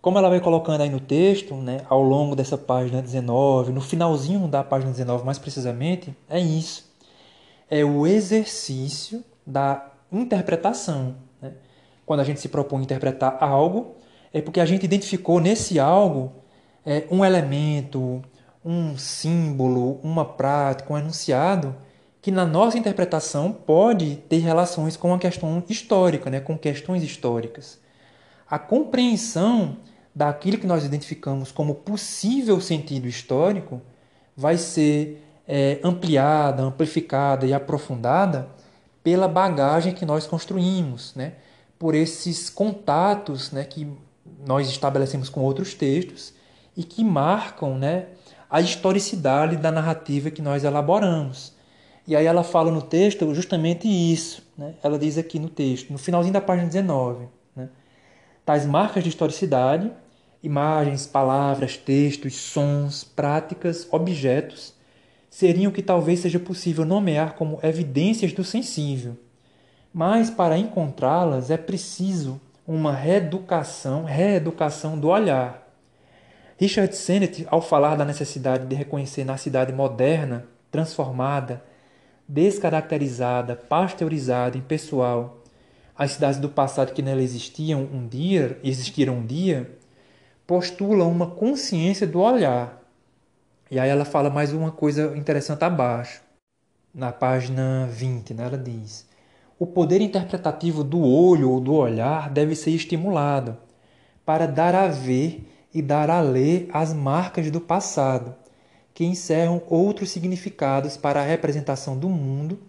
A: como ela vai colocando aí no texto, né, ao longo dessa página 19, no finalzinho da página 19 mais precisamente, é isso. É o exercício da interpretação. Né? Quando a gente se propõe a interpretar algo, é porque a gente identificou nesse algo é, um elemento, um símbolo, uma prática, um enunciado que na nossa interpretação pode ter relações com uma questão histórica, né? com questões históricas. A compreensão daquilo que nós identificamos como possível sentido histórico vai ser é, ampliada, amplificada e aprofundada pela bagagem que nós construímos, né? por esses contatos né, que nós estabelecemos com outros textos e que marcam né, a historicidade da narrativa que nós elaboramos. E aí ela fala no texto justamente isso. Né? Ela diz aqui no texto, no finalzinho da página 19. Né? Tais marcas de historicidade imagens, palavras, textos, sons, práticas, objetos, seriam que talvez seja possível nomear como evidências do sensível. Mas para encontrá-las é preciso uma reeducação, reeducação do olhar. Richard Sennett, ao falar da necessidade de reconhecer na cidade moderna, transformada, descaracterizada, pasteurizada, impessoal, as cidades do passado que nela existiam um dia, existiram um dia, postula uma consciência do olhar. E aí ela fala mais uma coisa interessante abaixo. Na página 20, né, ela diz: O poder interpretativo do olho ou do olhar deve ser estimulado para dar a ver e dar a ler as marcas do passado, que encerram outros significados para a representação do mundo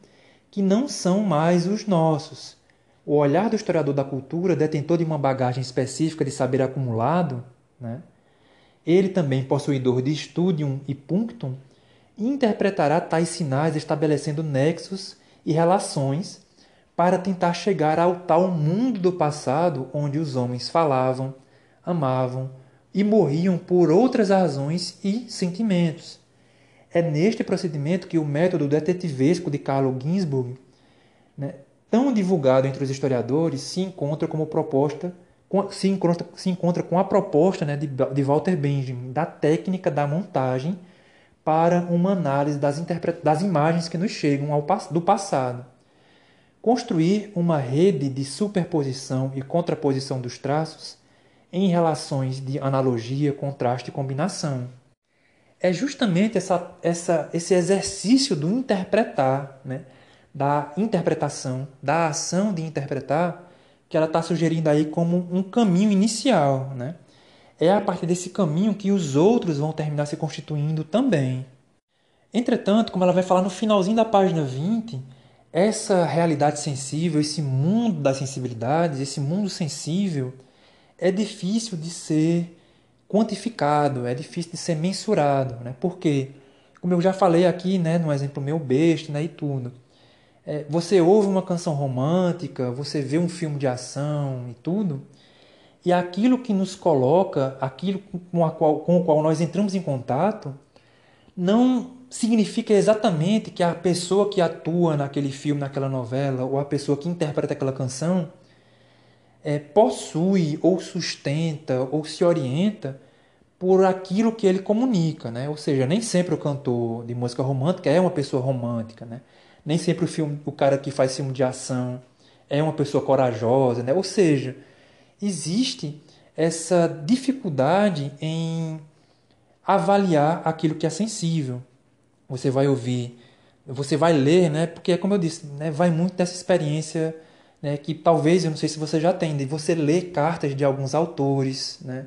A: que não são mais os nossos. O olhar do historiador da cultura, detentor de uma bagagem específica de saber acumulado, né? Ele também, possuidor de studium e punctum, interpretará tais sinais estabelecendo nexos e relações para tentar chegar ao tal mundo do passado onde os homens falavam, amavam e morriam por outras razões e sentimentos. É neste procedimento que o método detetivesco de Carlo Ginzburg, né, tão divulgado entre os historiadores, se encontra como proposta se encontra, se encontra com a proposta né, de, de Walter Benjamin da técnica da montagem para uma análise das, das imagens que nos chegam ao, do passado. construir uma rede de superposição e contraposição dos traços em relações de analogia, contraste e combinação. É justamente essa, essa, esse exercício do interpretar, né? da interpretação, da ação de interpretar, que ela está sugerindo aí como um caminho inicial. Né? É a partir desse caminho que os outros vão terminar se constituindo também. Entretanto, como ela vai falar no finalzinho da página 20, essa realidade sensível, esse mundo das sensibilidades, esse mundo sensível, é difícil de ser quantificado, é difícil de ser mensurado. Né? Porque, como eu já falei aqui, né, no exemplo meu besta né, e tudo, é, você ouve uma canção romântica, você vê um filme de ação e tudo, e aquilo que nos coloca, aquilo com, qual, com o qual nós entramos em contato, não significa exatamente que a pessoa que atua naquele filme, naquela novela, ou a pessoa que interpreta aquela canção, é, possui ou sustenta ou se orienta por aquilo que ele comunica, né? Ou seja, nem sempre o cantor de música romântica é uma pessoa romântica, né? Nem sempre o filme, o cara que faz filme de ação é uma pessoa corajosa, né? Ou seja, existe essa dificuldade em avaliar aquilo que é sensível. Você vai ouvir, você vai ler, né? Porque é como eu disse, né? Vai muito dessa experiência, né? Que talvez eu não sei se você já tem, de você ler cartas de alguns autores, né?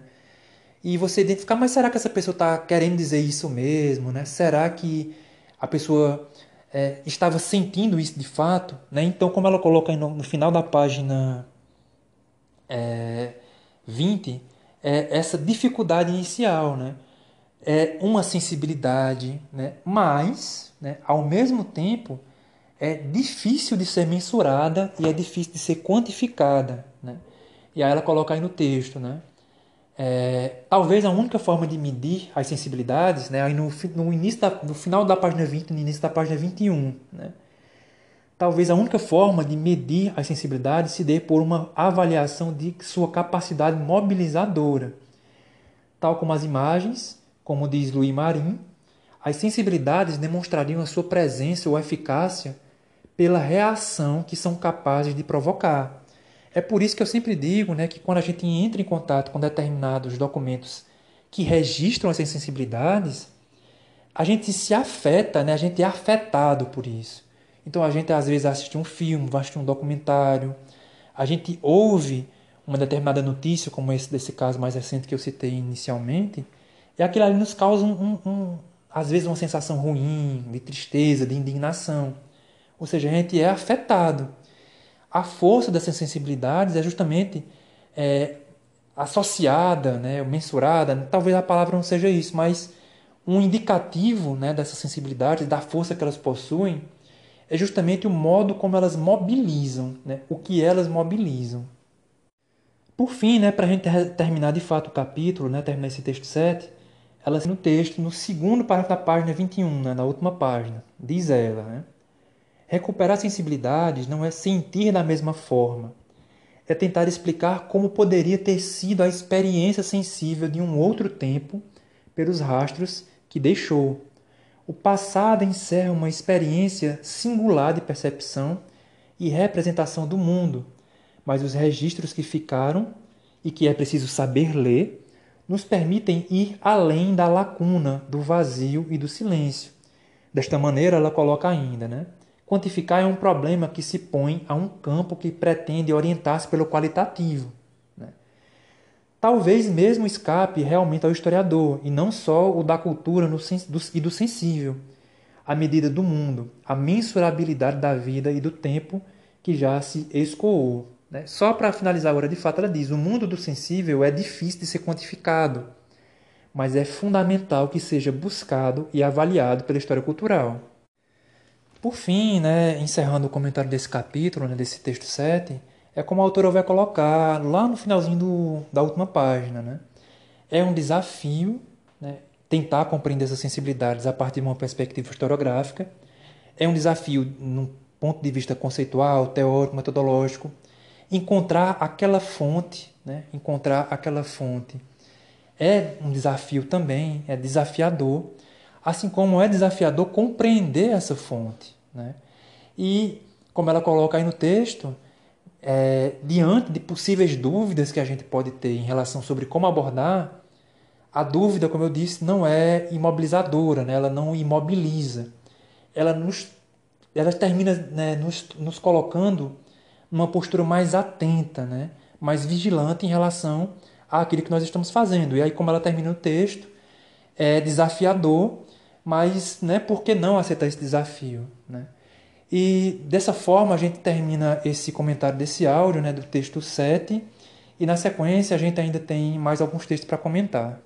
A: E você identificar, mas será que essa pessoa está querendo dizer isso mesmo, né? Será que a pessoa é, estava sentindo isso de fato, né? Então, como ela coloca no, no final da página é, 20, é essa dificuldade inicial, né? É uma sensibilidade, né? mas, né, ao mesmo tempo, é difícil de ser mensurada e é difícil de ser quantificada. Né? E aí ela coloca aí no texto, né? É, talvez a única forma de medir as sensibilidades, né, aí no, no, início da, no final da página 20, no início da página 21, né, talvez a única forma de medir as sensibilidades se dê por uma avaliação de sua capacidade mobilizadora, tal como as imagens, como diz Louis Marin, as sensibilidades demonstrariam a sua presença ou eficácia pela reação que são capazes de provocar. É por isso que eu sempre digo né, que quando a gente entra em contato com determinados documentos que registram essas sensibilidades, a gente se afeta, né? a gente é afetado por isso. Então a gente às vezes assiste um filme, vai assistir um documentário, a gente ouve uma determinada notícia, como esse desse caso mais recente que eu citei inicialmente, e aquilo ali nos causa, um, um, um, às vezes, uma sensação ruim, de tristeza, de indignação. Ou seja, a gente é afetado a força dessas sensibilidades é justamente é, associada, né, mensurada, talvez a palavra não seja isso, mas um indicativo né, dessas sensibilidades, da força que elas possuem, é justamente o modo como elas mobilizam, né, o que elas mobilizam. Por fim, né, para a gente terminar de fato o capítulo, né, terminar esse texto 7, ela no texto, no segundo parágrafo da página 21, né, na última página, diz ela, né, Recuperar sensibilidades não é sentir da mesma forma. É tentar explicar como poderia ter sido a experiência sensível de um outro tempo pelos rastros que deixou. O passado encerra uma experiência singular de percepção e representação do mundo, mas os registros que ficaram e que é preciso saber ler nos permitem ir além da lacuna, do vazio e do silêncio. Desta maneira, ela coloca ainda, né? Quantificar é um problema que se põe a um campo que pretende orientar-se pelo qualitativo. Né? Talvez mesmo escape realmente ao historiador, e não só o da cultura no, do, e do sensível, a medida do mundo, a mensurabilidade da vida e do tempo que já se escoou. Né? Só para finalizar agora, de fato, ela diz: o mundo do sensível é difícil de ser quantificado, mas é fundamental que seja buscado e avaliado pela história cultural. Por fim, né, encerrando o comentário desse capítulo, né, desse texto 7, é como a autora vai colocar lá no finalzinho do, da última página. Né? É um desafio né, tentar compreender essas sensibilidades a partir de uma perspectiva historiográfica. É um desafio, num ponto de vista conceitual, teórico, metodológico, encontrar aquela fonte, né? encontrar aquela fonte. É um desafio também, é desafiador, assim como é desafiador compreender essa fonte. Né? E como ela coloca aí no texto, é, diante de possíveis dúvidas que a gente pode ter em relação sobre como abordar, a dúvida, como eu disse, não é imobilizadora, né? ela não imobiliza. Ela, nos, ela termina né, nos, nos colocando numa postura mais atenta, né? mais vigilante em relação àquilo que nós estamos fazendo. E aí, como ela termina o texto, é desafiador, mas né, por que não aceitar esse desafio? Né? E dessa forma a gente termina esse comentário desse áudio, né, do texto 7, e na sequência a gente ainda tem mais alguns textos para comentar.